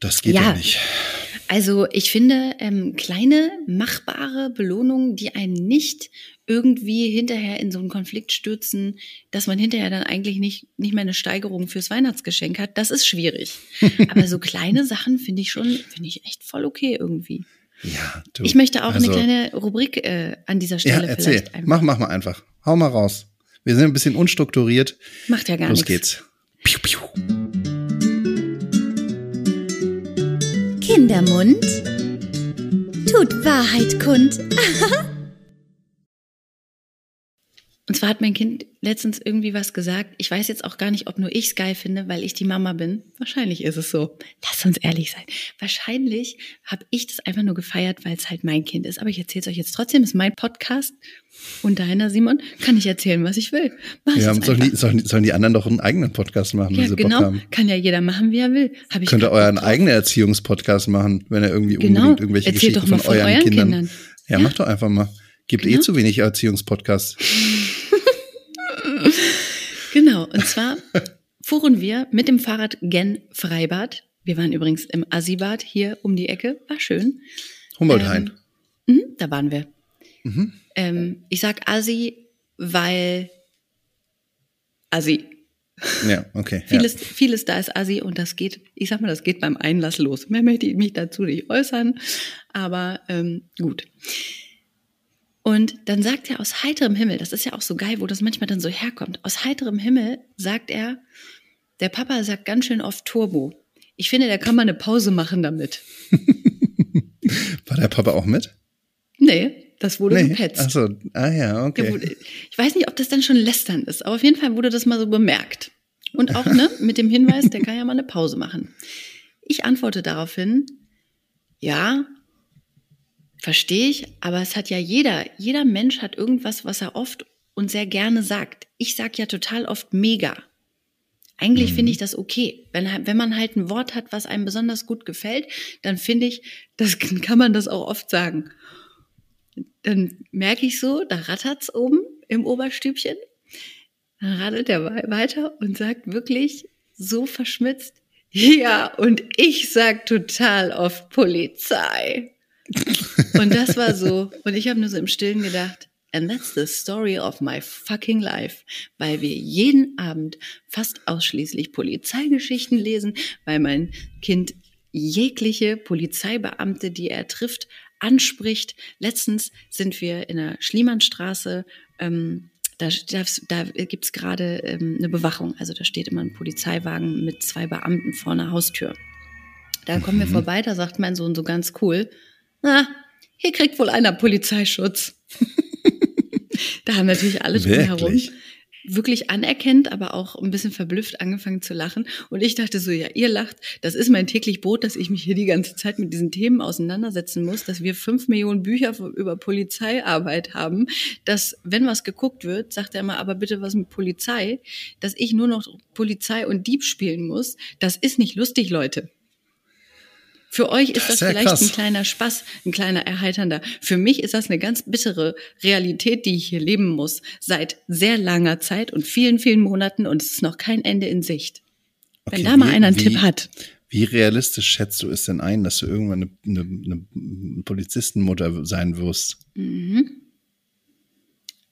Das geht ja, Ja. nicht. Also ich finde ähm, kleine machbare Belohnungen, die einen nicht irgendwie hinterher in so einen Konflikt stürzen, dass man hinterher dann eigentlich nicht nicht mehr eine Steigerung fürs Weihnachtsgeschenk hat, das ist schwierig. Aber so kleine Sachen finde ich schon, finde ich echt voll okay irgendwie. Ja, du. Ich möchte auch also, eine kleine Rubrik äh, an dieser Ja, Stelle erzähl. vielleicht einfach. Mach, mach mal einfach. Hau mal raus. Wir sind ein bisschen unstrukturiert. Macht ja gar Los nichts. geht's. Piu, piu. Kindermund tut Wahrheit kund. Und zwar hat mein Kind letztens irgendwie was gesagt. Ich weiß jetzt auch gar nicht, ob nur ich es geil finde, weil ich die Mama bin. Wahrscheinlich ist es so. Lass uns ehrlich sein. Wahrscheinlich habe ich das einfach nur gefeiert, weil es halt mein Kind ist. Aber ich erzähle es euch jetzt trotzdem. Es ist mein Podcast. Und deiner, Simon, kann ich erzählen, was ich will. Mach Ja, sollen, die, sollen, sollen die anderen doch einen eigenen Podcast machen, wenn ja, sie genau. Bock haben? Kann ja jeder machen, wie er will. Hab ich Könnt ihr euren eigenen Erziehungspodcast machen, wenn ihr irgendwie Genau. unbedingt irgendwelche Erzählt Geschichten doch mal von, von euren, euren Kindern. Kindern. Ja, Ja. macht doch einfach mal. Gibt eh Genau. zu wenig Erziehungspodcasts. Genau, und zwar fuhren wir mit dem Fahrrad gen Freibad. Wir waren übrigens im Assibad hier um die Ecke. War schön. Humboldt-Hain. Mhm, da waren wir. Mhm. Ähm, ich sag Assi, weil Assi. Ja, okay. Ja. Vieles, vieles da ist Assi und das geht, ich sag mal, das geht beim Einlass los. Mehr möchte ich mich dazu nicht äußern, aber ähm, gut. Und dann sagt er aus heiterem Himmel, das ist ja auch so geil, wo das manchmal dann so herkommt. Aus heiterem Himmel sagt er, der Papa sagt ganz schön oft Turbo. Ich finde, da kann man eine Pause machen damit. War der Papa auch mit? Nee, das wurde gepetzt. Ach so, ah ja, okay. wurde, ich weiß nicht, ob das dann schon lästern ist, aber auf jeden Fall wurde das mal so bemerkt. Und auch ne, mit dem Hinweis, der kann ja mal eine Pause machen. Ich antworte daraufhin, ja, verstehe ich, aber es hat ja jeder, jeder Mensch hat irgendwas, was er oft und sehr gerne sagt. Ich sag ja total oft mega. Eigentlich finde ich das okay. Wenn, wenn man halt ein Wort hat, was einem besonders gut gefällt, dann finde ich, das kann man das auch oft sagen dann merke ich so, da rattert's oben im Oberstübchen. Dann radelt er wei- weiter und sagt wirklich so verschmitzt, ja, und ich sag total oft Polizei. Und das war so, und ich habe nur so im Stillen gedacht, and that's the story of my fucking life, weil wir jeden Abend fast ausschließlich Polizeigeschichten lesen, weil mein Kind jegliche Polizeibeamte, die er trifft, anspricht. Letztens sind wir in der Schliemannstraße, ähm, da, da, da gibt's gerade ähm, eine Bewachung. Also da steht immer ein Polizeiwagen mit zwei Beamten vor der Haustür. Da kommen wir Mhm. vorbei, da sagt mein Sohn so ganz cool, na, hier kriegt wohl einer Polizeischutz. da haben natürlich alle drumherum Wirklich? wirklich anerkennt, aber auch ein bisschen verblüfft angefangen zu lachen. Und ich dachte so, ja, ihr lacht, das ist mein täglich Brot, dass ich mich hier die ganze Zeit mit diesen Themen auseinandersetzen muss, dass wir fünf Millionen Bücher über Polizeiarbeit haben, dass, wenn was geguckt wird, sagt er immer, aber bitte was mit Polizei, dass ich nur noch Polizei und Dieb spielen muss, das ist nicht lustig, Leute. Für euch ist Das das, vielleicht krass. ein kleiner Spaß, ein kleiner erheiternder. Für mich ist das eine ganz bittere Realität, die ich hier leben muss, seit sehr langer Zeit und vielen, vielen Monaten und es ist noch kein Ende in Sicht. Wenn Okay, da mal wie- einer einen wie- Tipp hat. Wie realistisch schätzt du es denn ein, dass du irgendwann eine, eine, eine Polizistenmutter sein wirst? Mhm.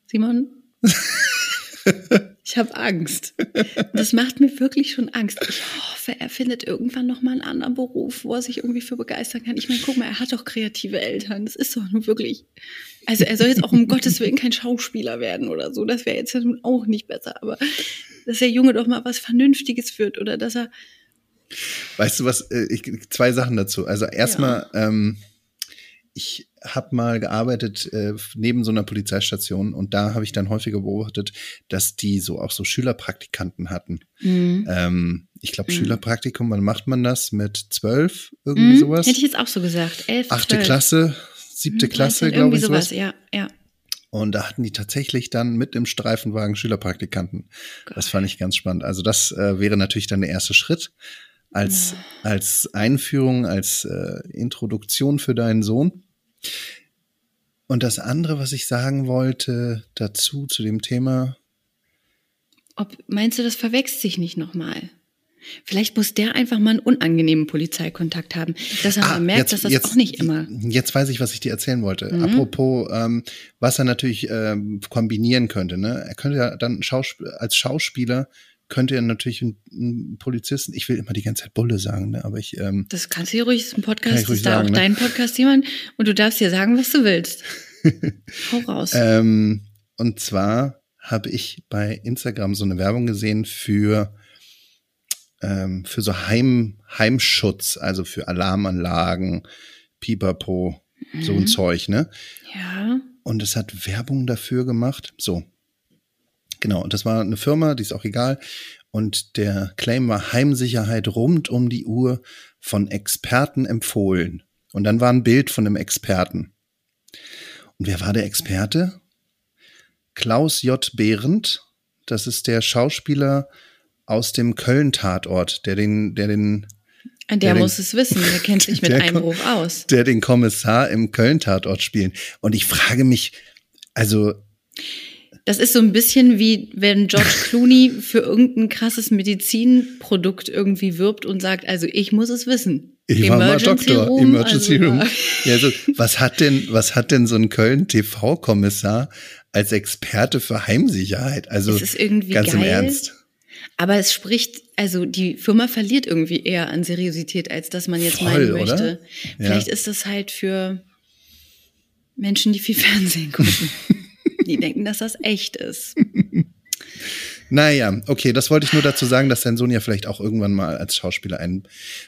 Simon? ich habe Angst. Das macht mir wirklich schon Angst. Ich hoffe, er findet irgendwann noch mal einen anderen Beruf, wo er sich irgendwie für begeistern kann. Ich meine, guck mal, er hat doch kreative Eltern. Das ist doch nun wirklich. Also er soll jetzt auch um Gottes Willen kein Schauspieler werden oder so. Das wäre jetzt ja nun auch nicht besser. Aber dass der Junge doch mal was Vernünftiges wird oder dass er. Weißt du was, äh, ich, zwei Sachen dazu. Also erstmal, ähm, ich habe mal gearbeitet äh, neben so einer Polizeistation und da habe ich dann häufiger beobachtet, dass die so auch so Schülerpraktikanten hatten. Mhm. Ähm, ich glaube, Mhm. Schülerpraktikum, wann macht man das? Mit zwölf? Irgendwie Mhm. sowas? Hätte ich jetzt auch so gesagt. Elf, Achte 12. Klasse, siebte Mhm, Klasse, 13, glaube irgendwie ich, sowas. sowas. Ja, ja. Und da hatten die tatsächlich dann mit im Streifenwagen Schülerpraktikanten. Das fand ich ganz spannend. Also das äh, wäre natürlich dann der erste Schritt als, als Einführung, als äh, Introduktion für deinen Sohn. Und das andere, was ich sagen wollte dazu, zu dem Thema, Ob, meinst du, das verwechselt sich nicht nochmal? Vielleicht muss der einfach mal einen unangenehmen Polizeikontakt haben, dass er Ah, merkt, jetzt- dass das jetzt- auch nicht immer. Jetzt weiß ich, was ich dir erzählen wollte. Mhm. Apropos, ähm, was er natürlich ähm, kombinieren könnte. Ne? Er könnte ja dann Schausp als Schauspieler könnte er natürlich einen, einen Polizisten. Ich will immer die ganze Zeit Bulle sagen, ne? aber ich ähm, Das kannst du hier ruhig, das ist ein Podcast, ist da sagen, auch ne? dein Podcast, jemand, und du darfst dir sagen, was du willst. Hau raus. Ähm, und zwar habe ich bei Instagram so eine Werbung gesehen für, ähm, für so Heim, Heimschutz, also für Alarmanlagen, Pipapo. so ein Zeug, ne? Ja. Und es hat Werbung dafür gemacht. So. Genau, und das war eine Firma, die ist auch egal. Und der Claim war Heimsicherheit rund um die Uhr von Experten empfohlen. Und dann war ein Bild von einem Experten. Und wer war der Experte? Klaus J. Behrendt. Das ist der Schauspieler aus dem Köln-Tatort, der den, der den Der, Der muss den- es wissen, der kennt sich mit Einbruch aus. der den Kommissar im Köln-Tatort spielen. Und ich frage mich, also Das ist so ein bisschen wie wenn George Clooney für irgendein krasses Medizinprodukt irgendwie wirbt und sagt, also ich muss es wissen. ich war mal Emergency Doktor, Room, Emergency also, Room. ja. Ja, also, was hat denn, was hat denn so ein Köln-TV-Kommissar als Experte für Heimsicherheit? Also ganz im geil. Ernst. Aber es spricht, also die Firma verliert irgendwie eher an Seriosität, als dass man jetzt Voll, meinen oder? möchte. Ja. Vielleicht ist das halt für Menschen, die viel Fernsehen gucken. Die denken, dass das echt ist. Naja, okay, das wollte ich nur dazu sagen, dass dein Sohn ja vielleicht auch irgendwann mal als Schauspieler einen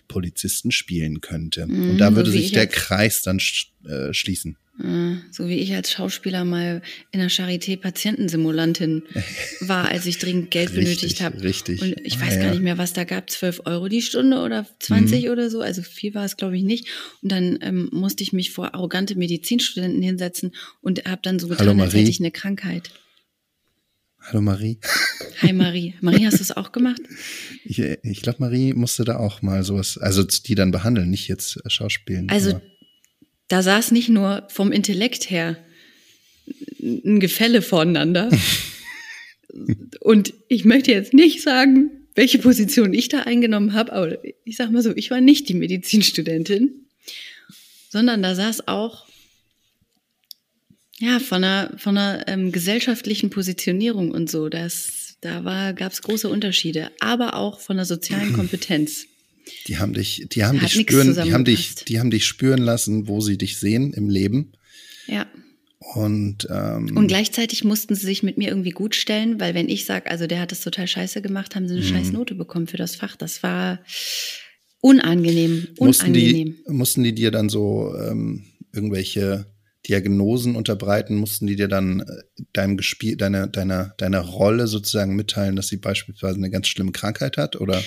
Polizisten spielen könnte. Und da so würde wie sich ich der als- Kreis dann sch äh, schließen. Äh, So wie ich als Schauspieler mal in der Charité Patientensimulantin war, als ich dringend Geld Richtig, benötigt habe. richtig. Und ich Ah, weiß ja. gar nicht mehr, was da gab, 12 Euro die Stunde oder 20 Mhm. oder so. Also viel war es, glaube ich, nicht. Und dann ähm, musste ich mich vor arrogante Medizinstudenten hinsetzen und habe dann so Hallo, getan, als hätte ich eine Krankheit. Hallo Marie. Hi Marie. Marie, hast du es auch gemacht? Ich, ich glaube, Marie musste da auch mal sowas, also die dann behandeln, nicht jetzt äh, schauspielen. Also da saß nicht nur vom Intellekt her ein Gefälle voneinander. Und ich möchte jetzt nicht sagen, welche Position ich da eingenommen habe, aber ich sag mal so, ich war nicht die Medizinstudentin, sondern da saß auch ja von einer von einer ähm, gesellschaftlichen Positionierung und so. Das da war gab es große Unterschiede, aber auch von der sozialen Kompetenz. Die haben dich, die haben Hat dich spüren, die haben dich, die haben dich spüren lassen, wo sie dich sehen im Leben. Ja. Und, ähm, Und gleichzeitig mussten sie sich mit mir irgendwie gut stellen, weil wenn ich sage, also der hat das total scheiße gemacht, haben sie eine Mhm. scheiß Note bekommen für das Fach. Das war unangenehm. mussten Unangenehm. die, mussten die dir dann so ähm, irgendwelche Diagnosen unterbreiten, mussten die dir dann äh, deinem Gespiel, deiner, deiner, deiner Rolle sozusagen mitteilen, dass sie beispielsweise eine ganz schlimme Krankheit hat? Oder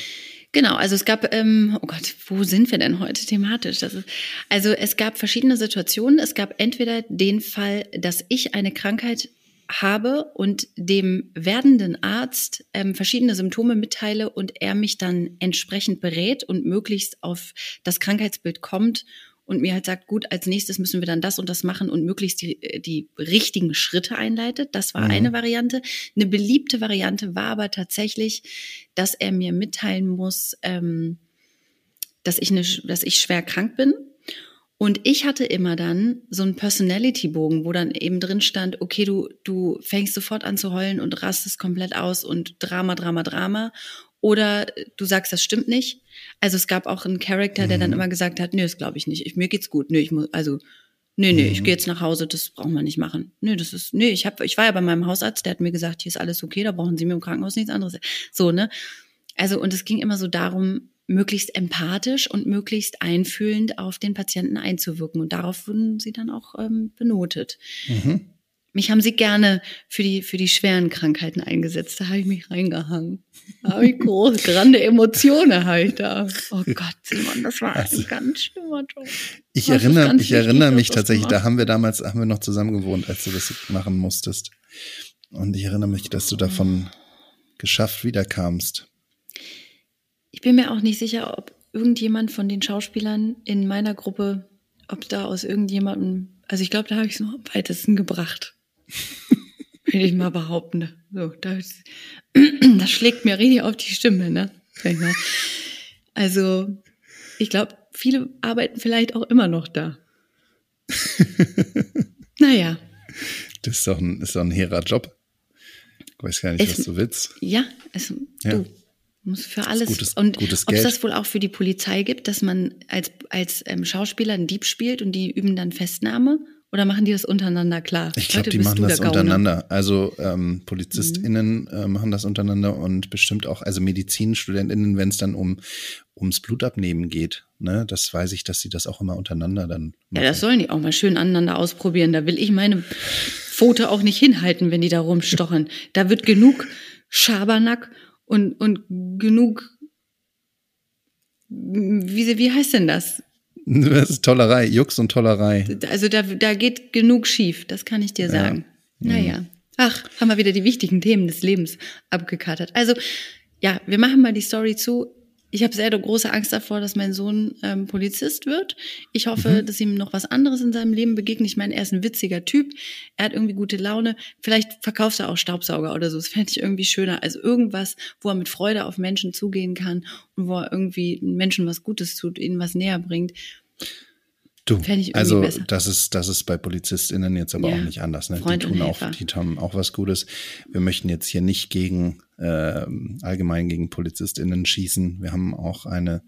Genau, also es gab, ähm, oh Gott, wo sind wir denn heute thematisch? Ist, also es gab verschiedene Situationen. Es gab entweder den Fall, dass ich eine Krankheit habe und dem werdenden Arzt ähm, verschiedene Symptome mitteile und er mich dann entsprechend berät und möglichst auf das Krankheitsbild kommt und mir halt sagt, gut, als nächstes müssen wir dann das und das machen und möglichst die, äh, die richtigen Schritte einleitet. Das war Mhm. eine Variante. Eine beliebte Variante war aber tatsächlich, dass er mir mitteilen muss, ähm, dass, ich eine, dass ich schwer krank bin. Und ich hatte immer dann so einen Personality-Bogen, wo dann eben drin stand, okay, du, du fängst sofort an zu heulen und rastest komplett aus und Drama, Drama, Drama. Oder du sagst, das stimmt nicht. Also es gab auch einen Charakter, der dann Mhm. immer gesagt hat, nö, das glaube ich nicht. Ich, mir geht's gut. Nö, ich muss, also, nö, nö, ich Mhm. gehe jetzt nach Hause, das brauchen wir nicht machen. Nö, das ist, nö, ich hab, ich war ja bei meinem Hausarzt, der hat mir gesagt, hier ist alles okay, da brauchen Sie mir im Krankenhaus nichts anderes. So, ne? Also, und es ging immer so darum, möglichst empathisch und möglichst einfühlend auf den Patienten einzuwirken. Und darauf wurden sie dann auch ähm, benotet. mhm. Mich haben sie gerne für die, für die schweren Krankheiten eingesetzt. Da habe ich mich reingehangen. Da habe ich groß, grande Emotionen halt da. Oh Gott, Simon, das war Also- ein ganz schlimmer Job. ich erinnere, ich erinnere mich tatsächlich, da haben wir damals, haben wir noch zusammen gewohnt, als du das machen musstest. Und ich erinnere mich, dass du davon geschafft wiederkamst. Ich bin mir auch nicht sicher, ob irgendjemand von den Schauspielern in meiner Gruppe, ob da aus irgendjemandem, also ich glaube, da habe ich es noch am weitesten gebracht. Will ich mal behaupten. So, das, das schlägt mir richtig auf die Stimme, ne? Also, ich glaube, viele arbeiten vielleicht auch immer noch da. naja, Das ist doch ein, ist doch ein hehrer Job. Ich weiß gar nicht, Es- was du willst. Ja, es, Ja. du muss für alles gutes- und gutes ob es das wohl auch für die Polizei gibt, dass man als als ähm, Schauspieler einen Dieb spielt und die üben dann Festnahme Oder machen die das untereinander klar? Ich glaube, die machen das untereinander. Also ähm, PolizistInnen äh, machen das untereinander und bestimmt auch, also MedizinstudentInnen, wenn es dann um ums Blutabnehmen geht. Ne, das weiß ich, dass sie das auch immer untereinander dann Ja, machen. das sollen die auch mal schön aneinander ausprobieren. Da will ich meine Pfote auch nicht hinhalten, wenn die da rumstochern. Da wird genug Schabernack und, und genug, wie, wie heißt denn das? Das ist Tollerei, Jux und Tollerei. Also da, da geht genug schief, das kann ich dir sagen. Naja. Ach, haben wir wieder die wichtigen Themen des Lebens abgekatert. Also, ja, wir machen mal die Story zu. Ich habe sehr große Angst davor, dass mein Sohn ähm, Polizist wird. Ich hoffe, dass ihm noch was anderes in seinem Leben begegnet. Ich meine, er ist ein witziger Typ. Er hat irgendwie gute Laune. Vielleicht verkauft er auch Staubsauger oder so. Das fände ich irgendwie schöner. Also irgendwas, wo er mit Freude auf Menschen zugehen kann und wo er irgendwie Menschen was Gutes tut, ihnen was näher bringt. Du, also besser. das ist, das ist bei PolizistInnen jetzt aber Ja. auch nicht anders. Ne? Die Freund tun auch, Helfer. die haben auch was Gutes. Wir möchten jetzt hier nicht gegen ähm, allgemein gegen PolizistInnen schießen. Wir haben auch eine,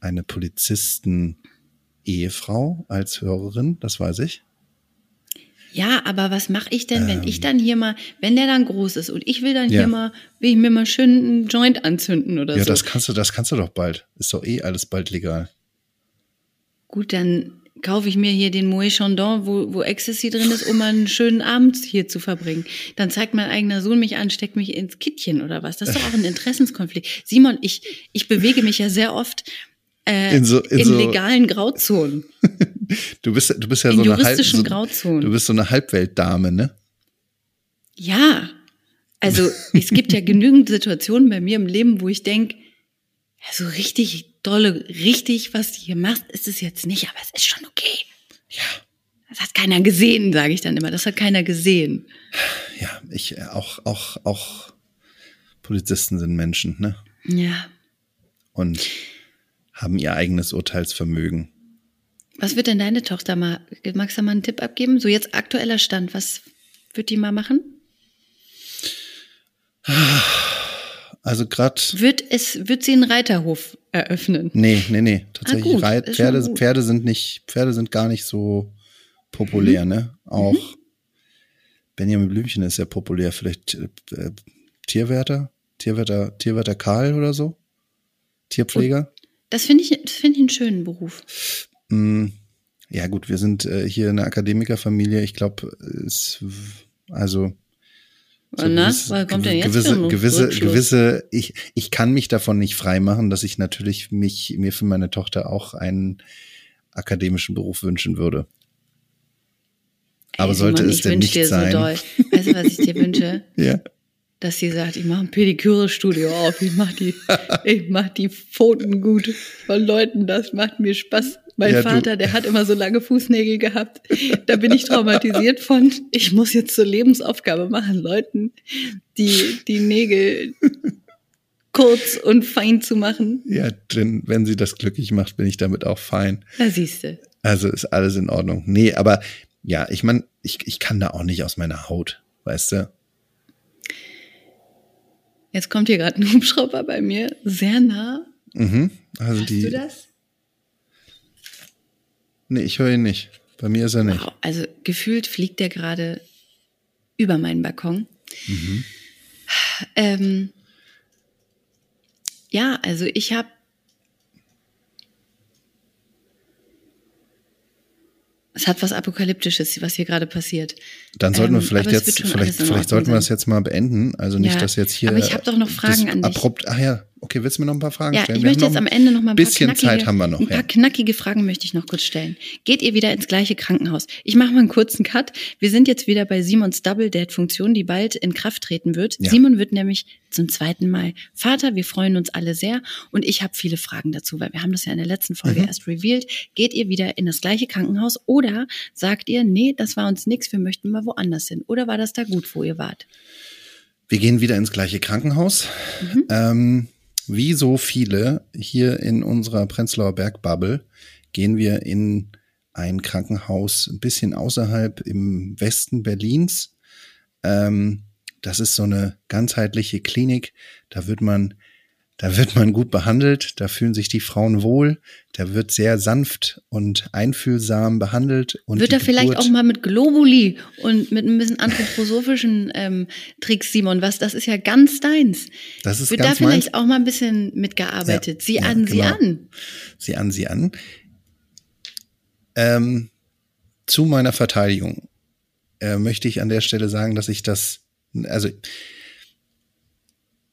eine Polizisten-Ehefrau als Hörerin, das weiß ich. Ja, aber was mache ich denn, wenn ich dann hier mal, wenn der dann groß ist und ich will dann hier Ähm. Ja. mal, will ich mir mal schön einen Joint anzünden oder Ja, so. das kannst du, das kannst du doch bald. Ist doch eh alles bald legal. Gut, dann kaufe ich mir hier den Moët Chandon, wo, wo Ecstasy drin ist, um einen schönen Abend hier zu verbringen. Dann zeigt mein eigener Sohn mich an, steckt mich ins Kittchen oder was. Das ist doch auch ein Interessenskonflikt. Simon, ich, ich bewege mich ja sehr oft äh, In in, so- in so- legalen Grauzonen. Du bist, du bist ja In so eine, Halb, so, Grauzonen. du bist so eine Halbweltdame, ne? Ja, also es gibt ja genügend Situationen bei mir im Leben, wo ich denke, ja, so richtig dolle, richtig, was du hier machst, ist es jetzt nicht, aber es ist schon okay. Ja. Das hat keiner gesehen, sage ich dann immer. Das hat keiner gesehen. Ja, ich äh, auch, auch, auch Polizisten sind Menschen, ne? Ja. Und haben ihr eigenes Urteilsvermögen. Was wird denn deine Tochter mal, magst du mal einen Tipp abgeben? So jetzt aktueller Stand, was wird die mal machen? Also gerade, Wird es, wird sie einen Reiterhof eröffnen? nee, nee, nee, tatsächlich gut, Reit, ist schon Pferde, gut. Pferde sind nicht, Pferde sind gar nicht so populär, ne? Auch Benjamin Blümchen ist ja populär, vielleicht äh, Tierwärter, Tierwärter, Tierwärter Karl oder so, Tierpfleger. Das finde ich, das finde ich einen schönen Beruf. Mm, Ja gut, wir sind äh, hier eine Akademikerfamilie. Ich glaube, es also so Na, gewisse- was kommt denn jetzt gewisse, gewisse, gewisse, ich, ich kann mich davon nicht freimachen, dass ich natürlich mich, mir für meine Tochter auch einen akademischen Beruf wünschen würde. Aber Ey, sollte Simon, es denn nicht sein? So doll. Weißt du, was ich dir wünsche? Ja. Dass sie sagt, ich mache ein Pediküre-Studio auf, ich mach die, ich mach die Pfoten gut von Leuten, das macht mir Spaß. Mein Ja, Vater, der hat immer so lange Fußnägel gehabt. Da bin ich traumatisiert von. Ich muss jetzt zur Lebensaufgabe machen, Leuten die, die Nägel kurz und fein zu machen. Ja, denn wenn sie das glücklich macht, bin ich damit auch fein. Da siehst du. Also ist alles in Ordnung. Nee, aber ja, ich meine, ich, ich kann da auch nicht aus meiner Haut, weißt du? Jetzt kommt hier gerade ein Hubschrauber bei mir, sehr nah. Mhm. Also Hast die. du das? Nee, ich höre ihn nicht. Bei mir ist er nicht. Wow, also gefühlt fliegt der gerade über meinen Balkon. Ähm, ja, also ich habe es hat was Apokalyptisches, was hier gerade passiert. Dann sollten wir Ähm, vielleicht es jetzt, vielleicht, vielleicht sollten wir das jetzt mal beenden. Also nicht, Ja, dass jetzt hier. aber ich hab doch noch Fragen an dich. Abrupt, ach ja, okay, willst du mir noch ein paar Fragen Ja, stellen? ich Wir möchte jetzt am Ende noch mal ein bisschen paar knackige, Zeit haben wir noch. ein paar Ja. knackige Fragen möchte ich noch kurz stellen. Geht ihr wieder ins gleiche Krankenhaus? Ich mache mal einen kurzen Cut. Wir sind jetzt wieder bei Simons Double Date Funktion, die bald in Kraft treten wird. Ja. Simon wird nämlich zum zweiten Mal Vater. Wir freuen uns alle sehr und ich habe viele Fragen dazu, weil wir haben das ja in der letzten Folge Mhm. erst revealed. Geht ihr wieder in das gleiche Krankenhaus oder sagt ihr, nee, das war uns nix, wir möchten mal woanders hin? Oder war das da gut, wo ihr wart? Wir gehen wieder ins gleiche Krankenhaus. Mhm. Ähm, wie so viele hier in unserer Prenzlauer Bergbubble gehen wir in ein Krankenhaus ein bisschen außerhalb im Westen Berlins. Ähm, das ist so eine ganzheitliche Klinik. Da wird man da wird man gut behandelt, da fühlen sich die Frauen wohl, da wird sehr sanft und einfühlsam behandelt. Und wird er vielleicht auch mal mit Globuli und mit ein bisschen anthroposophischen ähm, Tricks, Simon, was, das ist ja ganz deins. Das ist wird ganz da vielleicht meins. auch mal ein bisschen mitgearbeitet. Ja, sieh ja, an, genau. an. Sie an, sie an. Ähm, zu meiner Verteidigung äh, möchte ich an der Stelle sagen, dass ich das, also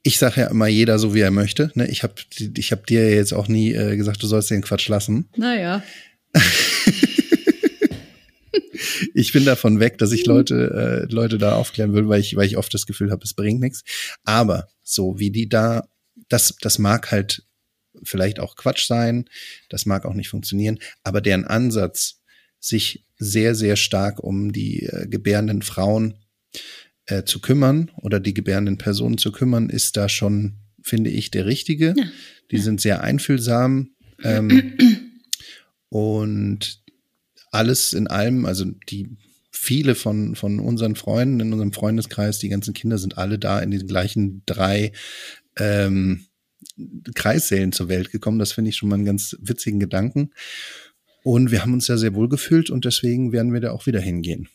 ich sage ja immer jeder so wie er möchte. Ne? Ich habe ich hab dir jetzt auch nie äh, gesagt, du sollst den Quatsch lassen. Naja. Ich bin davon weg, dass ich Leute äh, Leute da aufklären will, weil ich weil ich oft das Gefühl habe, es bringt nichts. Aber so wie die da, das das mag halt vielleicht auch Quatsch sein, das mag auch nicht funktionieren, aber deren Ansatz, sich sehr sehr stark um die äh, gebärenden Frauen äh, zu kümmern oder die gebärenden Personen zu kümmern, ist da schon, finde ich, der richtige. Ja, Die sind sehr einfühlsam ähm, und alles in allem, also die viele von, von unseren Freunden in unserem Freundeskreis, die ganzen Kinder sind alle da in den gleichen drei ähm, Kreissälen zur Welt gekommen. Das finde ich schon mal einen ganz witzigen Gedanken. Und wir haben uns ja sehr wohl gefühlt und deswegen werden wir da auch wieder hingehen.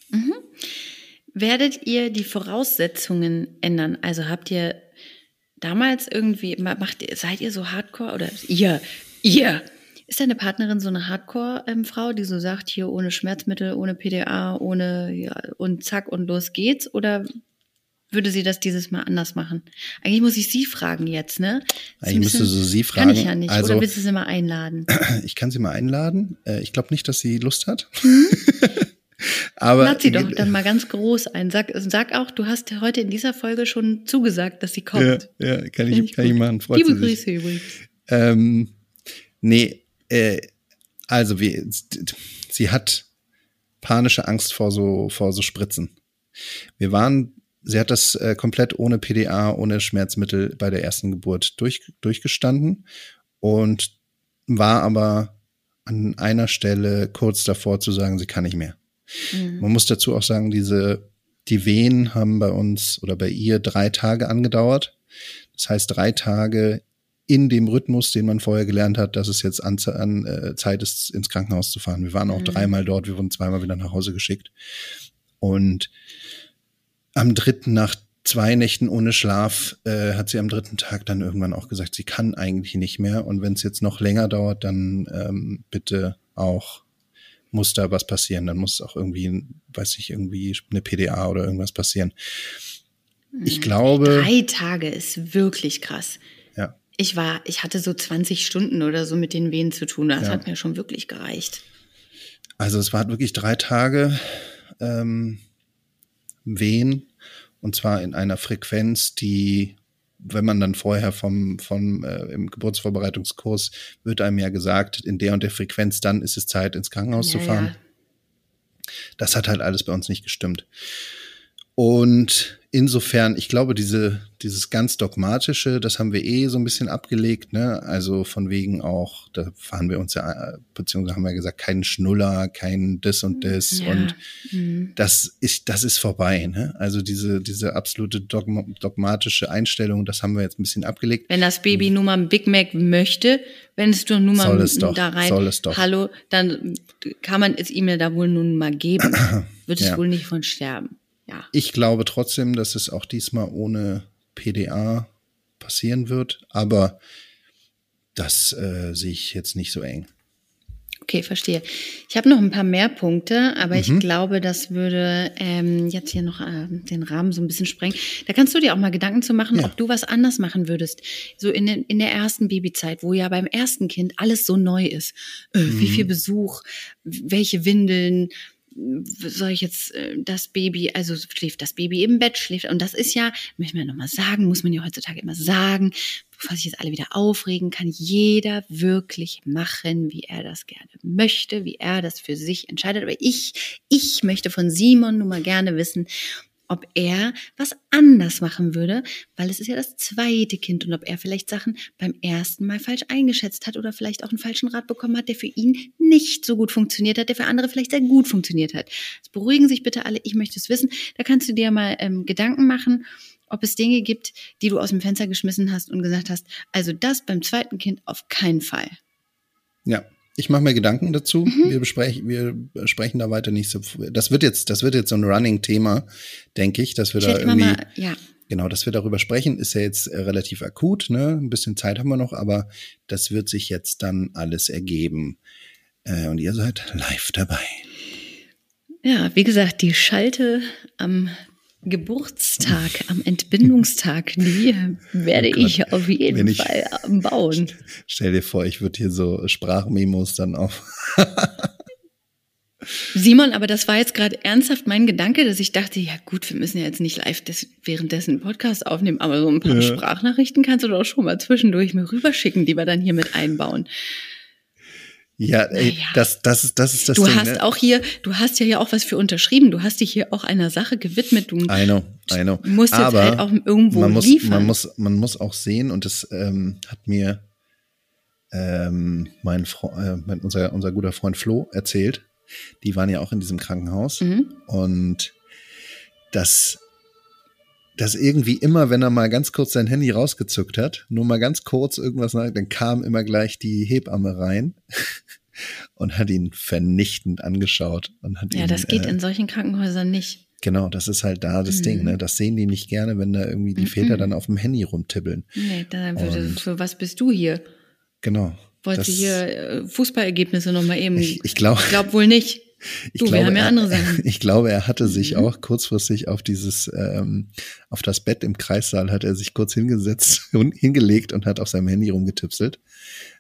Werdet ihr die Voraussetzungen ändern? Also habt ihr damals irgendwie, ma- macht ihr, seid ihr so hardcore oder ihr, ihr? Ist deine Partnerin so eine Hardcore-Frau, die so sagt, hier ohne Schmerzmittel, ohne PDA, ohne, ja, und zack und los geht's? Oder würde sie das dieses Mal anders machen? Eigentlich muss ich sie fragen jetzt, ne? Eigentlich müsste so sie Kann ich fragen. ja nicht. Also- Oder willst du sie mal einladen? Ich kann sie mal einladen. Äh, Ich glaube nicht, dass sie Lust hat. Mhm. Aber Lad sie doch dann mal ganz groß ein. Sag, sag auch, du hast heute in dieser Folge schon zugesagt, dass sie ja, kommt. ja, kann Finde ich, kann ich machen. Freut Liebe. Grüße übrigens. Ähm, nee, äh, also wir, sie hat panische Angst vor so, vor so Spritzen. Wir waren, sie hat das äh, komplett ohne PDA, ohne Schmerzmittel bei der ersten Geburt durch, durchgestanden und war aber an einer Stelle kurz davor zu sagen, sie kann nicht mehr. Mhm. Man muss dazu auch sagen, diese, die Wehen haben bei uns oder bei ihr drei Tage angedauert. Das heißt, drei Tage in dem Rhythmus, den man vorher gelernt hat, dass es jetzt an, an äh, Zeit ist, ins Krankenhaus zu fahren. Wir waren auch Mhm. dreimal dort, wir wurden zweimal wieder nach Hause geschickt. Und am dritten, nach zwei Nächten ohne Schlaf, äh, hat sie am dritten Tag dann irgendwann auch gesagt, sie kann eigentlich nicht mehr. Und wenn es jetzt noch länger dauert, dann ähm, bitte auch muss da was passieren. Dann muss auch irgendwie, weiß ich, irgendwie eine PDA oder irgendwas passieren. Ich glaube, Drei Tage ist wirklich krass. ja, Ich war, ich hatte so 20 Stunden oder so mit den Wehen zu tun. Das Ja. hat mir schon wirklich gereicht. also es war wirklich drei Tage ähm, Wehen und zwar in einer Frequenz, die, wenn man dann vorher vom, vom äh, im Geburtsvorbereitungskurs wird einem ja gesagt, in der und der Frequenz, dann ist es Zeit, ins Krankenhaus zu Ja, fahren. ja. Das hat halt alles bei uns nicht gestimmt. Und insofern, ich glaube, diese, dieses ganz dogmatische, das haben wir eh so ein bisschen abgelegt, ne? Also von wegen auch, da fahren wir uns ja, beziehungsweise haben wir gesagt, keinen Schnuller, kein das und das Ja. und Mhm. das ist, das ist vorbei, ne? Also diese, diese absolute dogma, dogmatische Einstellung, das haben wir jetzt ein bisschen abgelegt. Wenn das Baby nun mal ein Big Mac möchte, wenn es doch nun mal doch, da rein, soll es doch. hallo, dann kann man es ihm ja da wohl nun mal geben. Wird es Ja. wohl nicht von sterben. Ja. Ich glaube trotzdem, dass es auch diesmal ohne PDA passieren wird, aber das äh, sehe ich jetzt nicht so eng. Okay, verstehe. Ich habe noch ein paar mehr Punkte, aber Mhm. ich glaube, das würde ähm, jetzt hier noch ähm, den Rahmen so ein bisschen sprengen. Da kannst du dir auch mal Gedanken zu machen, Ja. ob du was anders machen würdest. So in, den, in der ersten Babyzeit, wo ja beim ersten Kind alles so neu ist. Äh, Wie Mhm. viel Besuch, welche Windeln, soll ich jetzt äh, das Baby, also schläft das Baby im Bett, schläft, und das ist ja, möchte man ja nochmal sagen, muss man ja heutzutage immer sagen, bevor sich jetzt alle wieder aufregen, kann jeder wirklich machen, wie er das gerne möchte, wie er das für sich entscheidet. Aber ich, ich möchte von Simon nun mal gerne wissen, ob er was anders machen würde, weil es ist ja das zweite Kind und ob er vielleicht Sachen beim ersten Mal falsch eingeschätzt hat oder vielleicht auch einen falschen Rat bekommen hat, der für ihn nicht so gut funktioniert hat, der für andere vielleicht sehr gut funktioniert hat. Es beruhigen sich bitte alle, ich möchte es wissen. Da kannst du dir mal ähm, Gedanken machen ob es Dinge gibt, die du aus dem Fenster geschmissen hast und gesagt hast, also das beim zweiten Kind auf keinen Fall. Ja, ich mache mir Gedanken dazu. Mhm. Wir besprechen, wir sprechen da weiter nicht so. Das wird jetzt, das wird jetzt so ein Running-Thema, denke ich, dass wir ich da irgendwie. Mal, ja. Genau, dass wir darüber sprechen, ist ja jetzt äh, relativ akut, ne? Ein bisschen Zeit haben wir noch, aber das wird sich jetzt dann alles ergeben. Äh, und ihr seid live dabei. Ja, wie gesagt, die Schalte am Geburtstag, am Entbindungstag, die werde oh ich auf jeden ich, Fall bauen. Stell dir vor, ich würde hier so Sprachmemos dann auf. Simon, aber das war jetzt gerade ernsthaft mein Gedanke, dass ich dachte, ja gut, wir müssen ja jetzt nicht live des, währenddessen einen Podcast aufnehmen, aber so ein paar ja. Sprachnachrichten kannst du doch schon mal zwischendurch mir rüberschicken, die wir dann hier mit einbauen. Ja, ey, naja. das, das, ist, das ist das du Ding. Du hast ne? auch hier, du hast ja auch was für unterschrieben. Du hast dich hier auch einer Sache gewidmet. Du I know, I know. musst Aber jetzt halt auch irgendwo man muss, liefern. Man muss, man muss auch sehen, und das ähm, hat mir ähm, mein, äh, mein, unser, unser guter Freund Flo erzählt. Die waren ja auch in diesem Krankenhaus. Mhm. Und das dass irgendwie immer, wenn er mal ganz kurz sein Handy rausgezückt hat, nur mal ganz kurz irgendwas nach, dann kam immer gleich die Hebamme rein und hat ihn vernichtend angeschaut und hat Ja, ihn, das geht äh, in solchen Krankenhäusern nicht. Genau, das ist halt da das mhm. Ding, ne? Das sehen die nicht gerne, wenn da irgendwie die mhm. Väter dann auf dem Handy rumtippeln. Nee, dann würde, für was bist du hier? Genau. Wollte hier äh, Fußballergebnisse nochmal eben? Ich, ich glaube. Ich glaube wohl nicht. Ich du, glaube, ja Sachen. Ich glaube, er hatte sich mhm. auch kurzfristig auf dieses, ähm, auf das Bett im Kreissaal hat er sich kurz hingesetzt und hingelegt und hat auf seinem Handy rumgetipselt.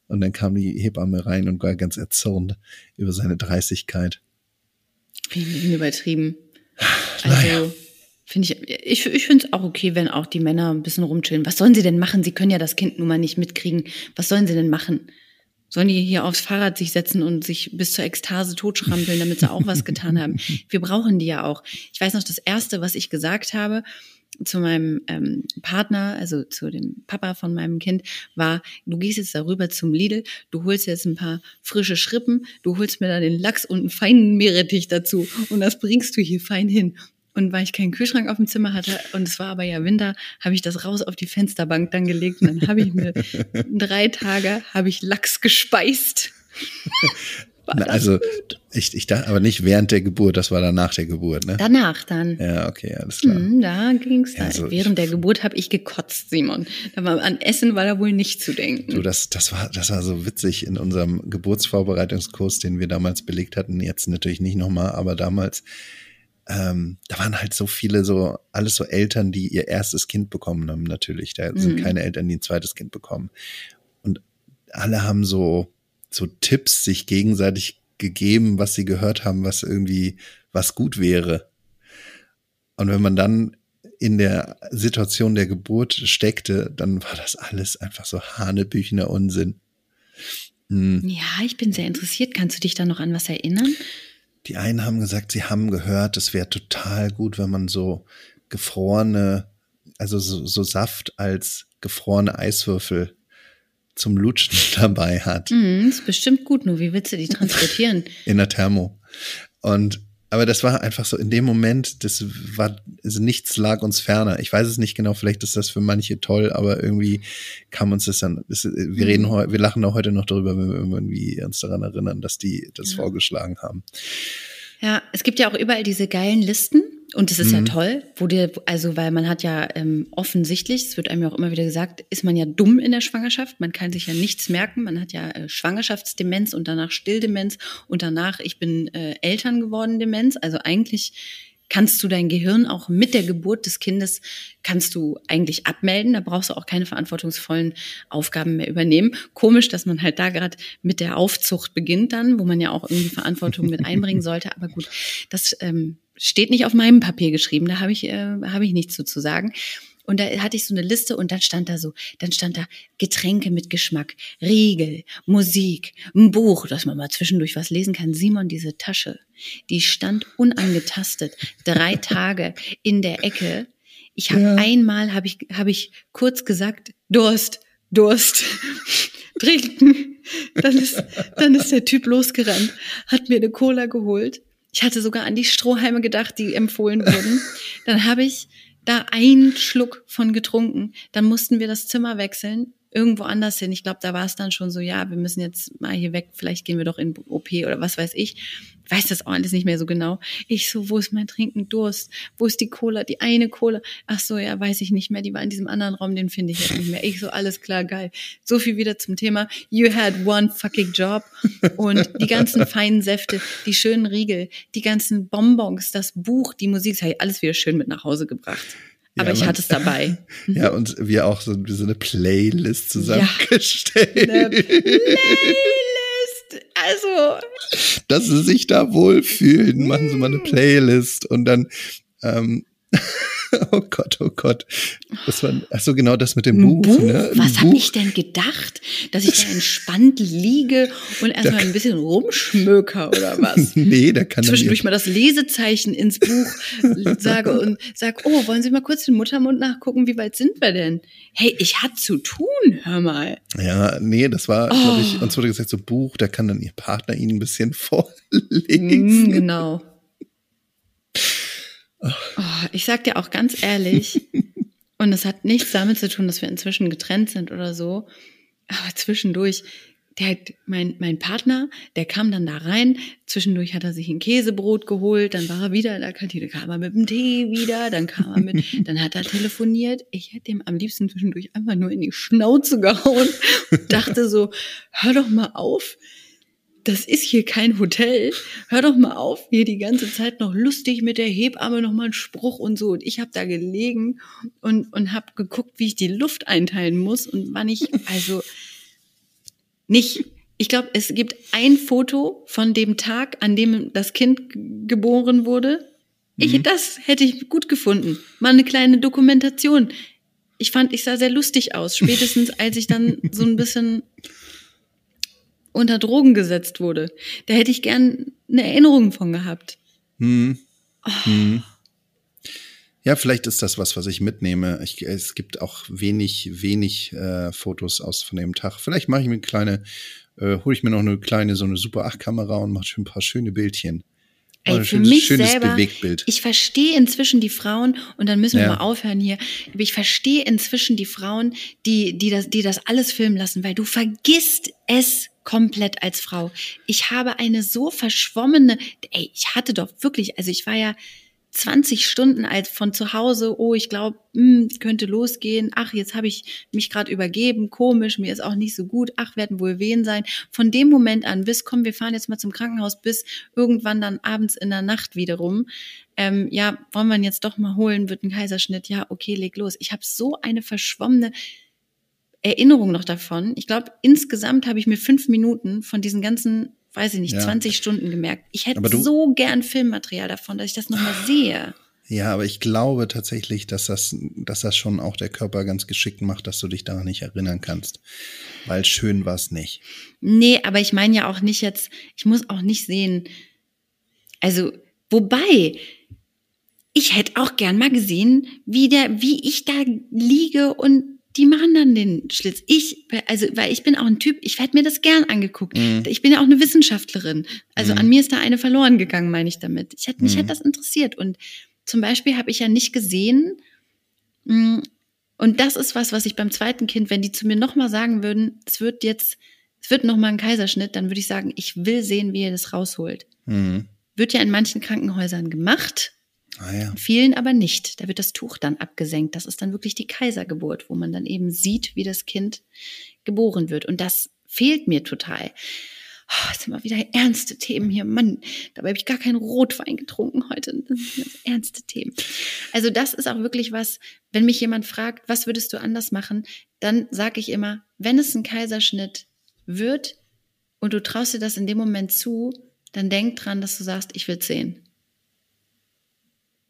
Und dann kam die Hebamme rein und war ganz erzürnt über seine Dreistigkeit. Übertrieben. Also, naja. finde ich, ich, ich finde es auch okay, wenn auch die Männer ein bisschen rumchillen. Was sollen sie denn machen? Sie können ja das Kind nun mal nicht mitkriegen. Was sollen sie denn machen? Sollen die hier aufs Fahrrad sich setzen und sich bis zur Ekstase totschrampeln, damit sie auch was getan haben? Wir brauchen die ja auch. Ich weiß noch, das Erste, was ich gesagt habe zu meinem ähm, Partner, also zu dem Papa von meinem Kind, war, du gehst jetzt darüber zum Lidl, du holst jetzt ein paar frische Schrippen, du holst mir da den Lachs und einen feinen Meerrettich dazu und das bringst du hier fein hin. Und weil ich keinen Kühlschrank auf dem Zimmer hatte und es war aber ja Winter, habe ich das raus auf die Fensterbank dann gelegt und dann habe ich mir drei Tage habe ich Lachs gespeist. Na, also ich, ich dachte aber nicht während der Geburt, das war dann nach der Geburt, ne? Danach dann. Ja, okay, alles klar. Mhm, da ging's ja, also Während der Geburt habe ich gekotzt, Simon. Da war, an Essen war da wohl nicht zu denken. Du, das, das war, das war so witzig in unserem Geburtsvorbereitungskurs, den wir damals belegt hatten. Jetzt natürlich nicht nochmal, aber damals ähm, da waren halt so viele so, alles so Eltern, die ihr erstes Kind bekommen haben, natürlich. Da sind mhm. keine Eltern, die ein zweites Kind bekommen. Und alle haben so, so Tipps sich gegenseitig gegeben, was sie gehört haben, was irgendwie, was gut wäre. Und wenn man dann in der Situation der Geburt steckte, dann war das alles einfach so hanebüchener Unsinn. Hm. Ja, ich bin sehr interessiert. Kannst du dich da noch an was erinnern? Die einen haben gesagt, sie haben gehört, es wäre total gut, wenn man so gefrorene, also so, so Saft als gefrorene Eiswürfel zum Lutschen dabei hat. Mm, ist bestimmt gut, nur wie willst du die transportieren? In der Thermo. Und aber das war einfach so in dem Moment, das war, also nichts lag uns ferner. Ich weiß es nicht genau, vielleicht ist das für manche toll, aber irgendwie kam uns das dann, das, wir reden heute, wir lachen auch heute noch darüber, wenn wir irgendwie uns daran erinnern, dass die das ja. vorgeschlagen haben. Ja, es gibt ja auch überall diese geilen Listen und das ist mhm. ja toll, wo dir, also weil man hat ja ähm, offensichtlich, es wird einem ja auch immer wieder gesagt, ist man ja dumm in der Schwangerschaft, man kann sich ja nichts merken, man hat ja äh, Schwangerschaftsdemenz und danach Stilldemenz und danach ich bin äh, Eltern geworden Demenz. Also eigentlich kannst du dein Gehirn auch mit der Geburt des Kindes kannst du eigentlich abmelden. Da brauchst du auch keine verantwortungsvollen Aufgaben mehr übernehmen. Komisch, dass man halt da gerade mit der Aufzucht beginnt dann, wo man ja auch irgendwie Verantwortung mit einbringen sollte. Aber gut, das ähm, steht nicht auf meinem Papier geschrieben, da habe ich, äh, habe ich nichts zu sagen. Und da hatte ich so eine Liste und dann stand da so, dann stand da Getränke mit Geschmack, Riegel, Musik, ein Buch, dass man mal zwischendurch was lesen kann. Simon, diese Tasche, die stand unangetastet drei Tage in der Ecke. Ich habe ja. einmal habe ich habe ich kurz gesagt Durst, Durst, trinken. Dann ist dann ist der Typ losgerannt, hat mir eine Cola geholt ich hatte sogar an die Strohhalme gedacht, die empfohlen wurden. Dann habe ich da einen Schluck von getrunken. Dann mussten wir das Zimmer wechseln, irgendwo anders hin. Ich glaube, da war es dann schon so, ja, wir müssen jetzt mal hier weg, vielleicht gehen wir doch in OP oder was weiß ich weiß das auch alles nicht mehr so genau. Ich so, wo ist mein Trinken Durst? Wo ist die Cola? Die eine Cola. Ach so, ja, weiß ich nicht mehr. Die war in diesem anderen Raum, den finde ich jetzt nicht mehr. Ich so, alles klar, geil. So viel wieder zum Thema. You had one fucking job. Und die ganzen feinen Säfte, die schönen Riegel, die ganzen Bonbons, das Buch, die Musik, das habe ich alles wieder schön mit nach Hause gebracht. Aber ja, ich hatte es dabei. Ja, und wir auch so, so eine Playlist zusammengestellt. Ja, eine Playlist also. Dass sie sich da wohlfühlen, machen sie mal eine Playlist und dann, ähm, oh Gott, oh Gott. Das war, ach so genau das mit dem Buch. Buch? Ne? Was habe ich denn gedacht? Dass ich da entspannt liege und erstmal ein bisschen rumschmöker oder was? nee, da kann Zwischendurch mal das Lesezeichen ins Buch sage und sag, oh, wollen Sie mal kurz den Muttermund nachgucken? Wie weit sind wir denn? Hey, ich hatte zu tun, hör mal. Ja, nee, das war, oh. glaube ich, uns wurde gesagt, so Buch, da kann dann Ihr Partner Ihnen ein bisschen vorlesen. Mm, genau. Oh, ich sag dir auch ganz ehrlich, und es hat nichts damit zu tun, dass wir inzwischen getrennt sind oder so, aber zwischendurch, der hat, mein, mein Partner, der kam dann da rein, zwischendurch hat er sich ein Käsebrot geholt, dann war er wieder in der Kantine, kam er mit dem Tee wieder, dann kam er mit, dann hat er telefoniert. Ich hätte ihm am liebsten zwischendurch einfach nur in die Schnauze gehauen und dachte so, hör doch mal auf, das ist hier kein Hotel. Hör doch mal auf, hier die ganze Zeit noch lustig mit der Hebamme noch mal einen Spruch und so. Und ich habe da gelegen und, und habe geguckt, wie ich die Luft einteilen muss und wann ich, also nicht, ich glaube, es gibt ein Foto von dem Tag, an dem das Kind geboren wurde. Ich, mhm. das hätte ich gut gefunden. Mal eine kleine Dokumentation. Ich fand, ich sah sehr lustig aus. Spätestens als ich dann so ein bisschen unter Drogen gesetzt wurde. Da hätte ich gern eine Erinnerung von gehabt. Hm. Oh. Hm. Ja, vielleicht ist das was, was ich mitnehme. Ich, es gibt auch wenig, wenig äh, Fotos aus von dem Tag. Vielleicht mache ich mir eine kleine, äh, hole ich mir noch eine kleine, so eine Super 8 Kamera und mache ein paar schöne Bildchen. Ey, für schönes, mich schönes selber, Bewegtbild. ich verstehe inzwischen die Frauen, und dann müssen wir ja. mal aufhören hier, aber ich verstehe inzwischen die Frauen, die, die, das, die das alles filmen lassen, weil du vergisst es komplett als Frau. Ich habe eine so verschwommene, ey, ich hatte doch wirklich, also ich war ja 20 Stunden als von zu Hause, oh, ich glaube, hm, könnte losgehen. Ach, jetzt habe ich mich gerade übergeben, komisch, mir ist auch nicht so gut. Ach, werden wohl wehen sein. Von dem Moment an bis, komm, wir fahren jetzt mal zum Krankenhaus, bis irgendwann dann abends in der Nacht wiederum. Ähm, ja, wollen wir ihn jetzt doch mal holen, wird ein Kaiserschnitt. Ja, okay, leg los. Ich habe so eine verschwommene Erinnerung noch davon. Ich glaube, insgesamt habe ich mir fünf Minuten von diesen ganzen, weiß ich nicht, ja. 20 Stunden gemerkt. Ich hätte so gern Filmmaterial davon, dass ich das nochmal sehe. Ja, aber ich glaube tatsächlich, dass das, dass das schon auch der Körper ganz geschickt macht, dass du dich daran nicht erinnern kannst. Weil schön war es nicht. Nee, aber ich meine ja auch nicht jetzt, ich muss auch nicht sehen. Also, wobei, ich hätte auch gern mal gesehen, wie der, wie ich da liege und die machen dann den Schlitz. Ich, also, weil ich bin auch ein Typ, ich hätte mir das gern angeguckt. Mhm. Ich bin ja auch eine Wissenschaftlerin. Also mhm. an mir ist da eine verloren gegangen, meine ich damit. Ich hätte, mich mhm. hätte das interessiert. Und zum Beispiel habe ich ja nicht gesehen, mm, und das ist was, was ich beim zweiten Kind, wenn die zu mir nochmal sagen würden, es wird jetzt, es wird nochmal ein Kaiserschnitt, dann würde ich sagen, ich will sehen, wie ihr das rausholt. Mhm. Wird ja in manchen Krankenhäusern gemacht. Ah, ja. vielen aber nicht. Da wird das Tuch dann abgesenkt. Das ist dann wirklich die Kaisergeburt, wo man dann eben sieht, wie das Kind geboren wird. Und das fehlt mir total. Oh, jetzt sind mal wieder ernste Themen hier. Mann, dabei habe ich gar keinen Rotwein getrunken heute. Das sind ganz ernste Themen. Also das ist auch wirklich was, wenn mich jemand fragt, was würdest du anders machen, dann sage ich immer, wenn es ein Kaiserschnitt wird und du traust dir das in dem Moment zu, dann denk dran, dass du sagst, ich will sehen.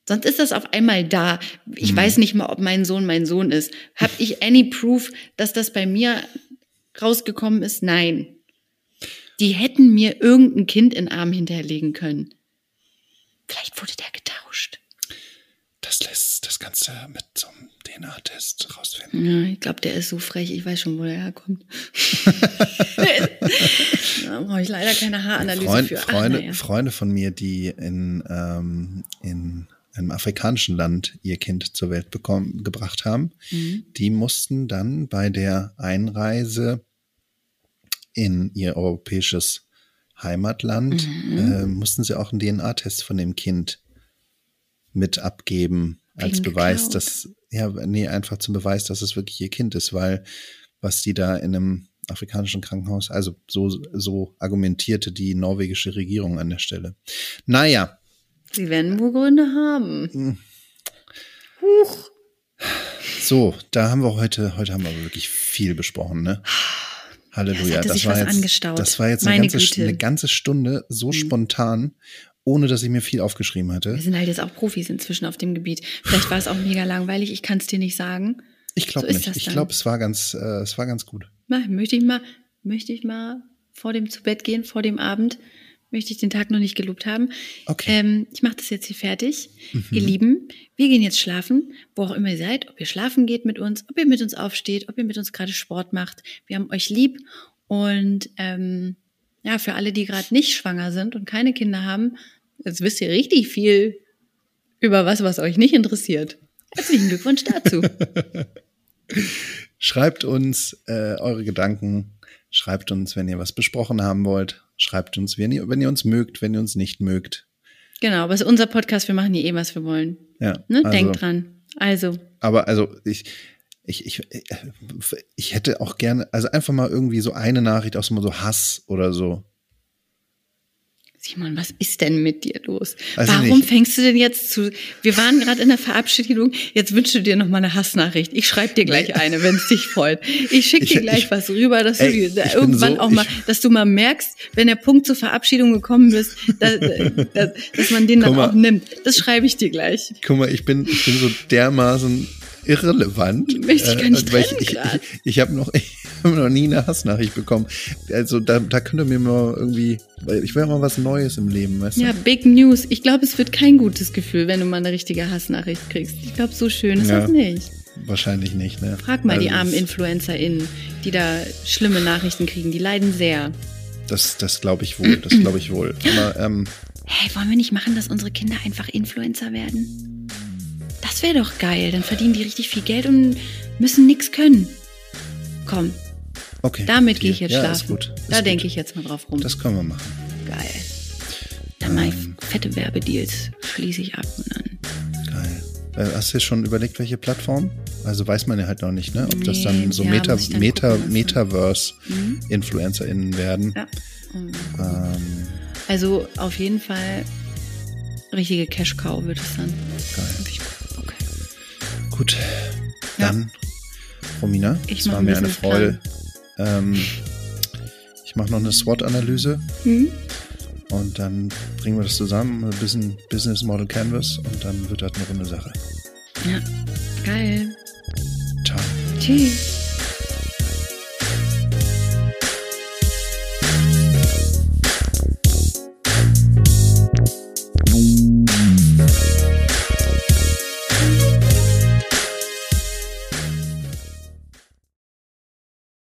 Sonst ist das auf einmal da. Ich mhm. weiß nicht mal, ob mein Sohn mein Sohn ist. Hab ich any proof, dass das bei mir rausgekommen ist? Nein. Die hätten mir irgendein Kind in den Arm hinterlegen können. Vielleicht wurde der getauscht. Das lässt das Ganze mit so einem DNA-Test rausfinden. Ja, ich glaube, der ist so frech. Ich weiß schon, wo der herkommt. da brauche ich leider keine Haaranalyse Freund, für. Freunde, Ach, ja. Freunde von mir, die in, ähm, in einem afrikanischen Land ihr Kind zur Welt bekommen, gebracht haben, Mhm. die mussten dann bei der Einreise in ihr europäisches Heimatland, Mhm. äh, mussten sie auch einen DNA-Test von dem Kind mit abgeben als Wegen Beweis, geklaut. dass, ja, nee, einfach zum Beweis, dass es wirklich ihr Kind ist, weil was die da in einem afrikanischen Krankenhaus, also so, so argumentierte die norwegische Regierung an der Stelle. Naja, Sie werden wohl Gründe haben. Hm. Huch. so, da haben wir heute, heute haben wir wirklich viel besprochen, ne? Halleluja. Ja, sich war jetzt, das war jetzt eine ganze, eine ganze Stunde so Mhm. spontan, ohne dass ich mir viel aufgeschrieben hatte. Wir sind halt jetzt auch Profis inzwischen auf dem Gebiet. Vielleicht war es auch mega langweilig, ich kann es dir nicht sagen. Ich glaube so nicht. das Ich glaube, es war ganz, äh, es war ganz gut. Möchte ich mal, möchte ich mal vor dem zu Bett gehen, vor dem Abend, möchte ich den Tag noch nicht gelobt haben. Okay. Ähm, ich mache das jetzt hier fertig. Mhm. Ihr Lieben, wir gehen jetzt schlafen, wo auch immer ihr seid, ob ihr schlafen geht mit uns, ob ihr mit uns aufsteht, ob ihr mit uns gerade Sport macht. Wir haben euch lieb und ähm, ja, für alle, die gerade nicht schwanger sind und keine Kinder haben, jetzt wisst ihr richtig viel über was, was euch nicht interessiert. Herzlichen Glückwunsch dazu. Schreibt uns äh, eure Gedanken. Schreibt uns, wenn ihr was besprochen haben wollt. Schreibt uns, wenn ihr, wenn ihr uns mögt, wenn ihr uns nicht mögt. genau, aber es ist unser Podcast, wir machen hier eh, was wir wollen. Ja. Ne? also, Denkt dran. Also, Aber also ich, ich, ich, ich hätte auch gerne, also einfach mal irgendwie so eine Nachricht aus so Hass oder so. Simon, was ist denn mit dir los? Ich Warum nicht. fängst du denn jetzt zu? Wir waren gerade in der Verabschiedung. Jetzt wünschst du dir noch mal eine Hassnachricht. Ich schreibe dir gleich eine, wenn es dich freut. Ich schicke dir gleich ich- was rüber, dass Ey, du irgendwann so- auch mal, dass du mal merkst, wenn der Punkt zur Verabschiedung gekommen ist, dass, dass, dass man den dann mal. auch nimmt. Das schreibe ich dir gleich. Guck mal, ich bin, ich bin so dermaßen irrelevant. Möchte ich gar nicht weil trennen ich, ich, ich, ich habe noch, ich noch nie eine Hassnachricht bekommen. Also da, da könnt ihr mir mal irgendwie, ich will mal was Neues im Leben, weißt du? Ja, Big News. Ich glaube, es wird kein gutes Gefühl, wenn du mal eine richtige Hassnachricht kriegst. Ich glaube, so schön ist Ja. das nicht. Wahrscheinlich nicht, ne? Frag mal die Also, armen InfluencerInnen, die da schlimme Nachrichten kriegen. Die leiden sehr. Das, das glaube ich wohl, das glaube ich wohl. Aber ähm, Hey, wollen wir nicht machen, dass unsere Kinder einfach Influencer werden? Das wäre doch geil. Dann verdienen die richtig viel Geld und müssen nichts können. Komm, okay. damit gehe ich jetzt ja, schlafen. Ist gut. Ist da denke ich jetzt mal drauf rum. Das können wir machen. geil. Dann mache Ähm. ich fette Werbedeals, schließe ich ab und dann. Geil. Äh, Hast du dir schon überlegt, welche Plattform? Also weiß man ja halt noch nicht, ne? Ob das Nee, dann so ja, Meta, dann Meta, gucken. Metaverse-InfluencerInnen werden. Ja. Mhm. Ähm, Also auf jeden Fall richtige Cash-Cow wird es dann. geil. Okay. Gut. Ja. Dann, Romina, Ich es war mir eine Freude. Ähm, ich mache noch eine SWOT-Analyse Mhm. und dann bringen wir das zusammen, ein bisschen Business Model Canvas und dann wird das eine runde Sache. Ja, geil. Ciao. Tschüss.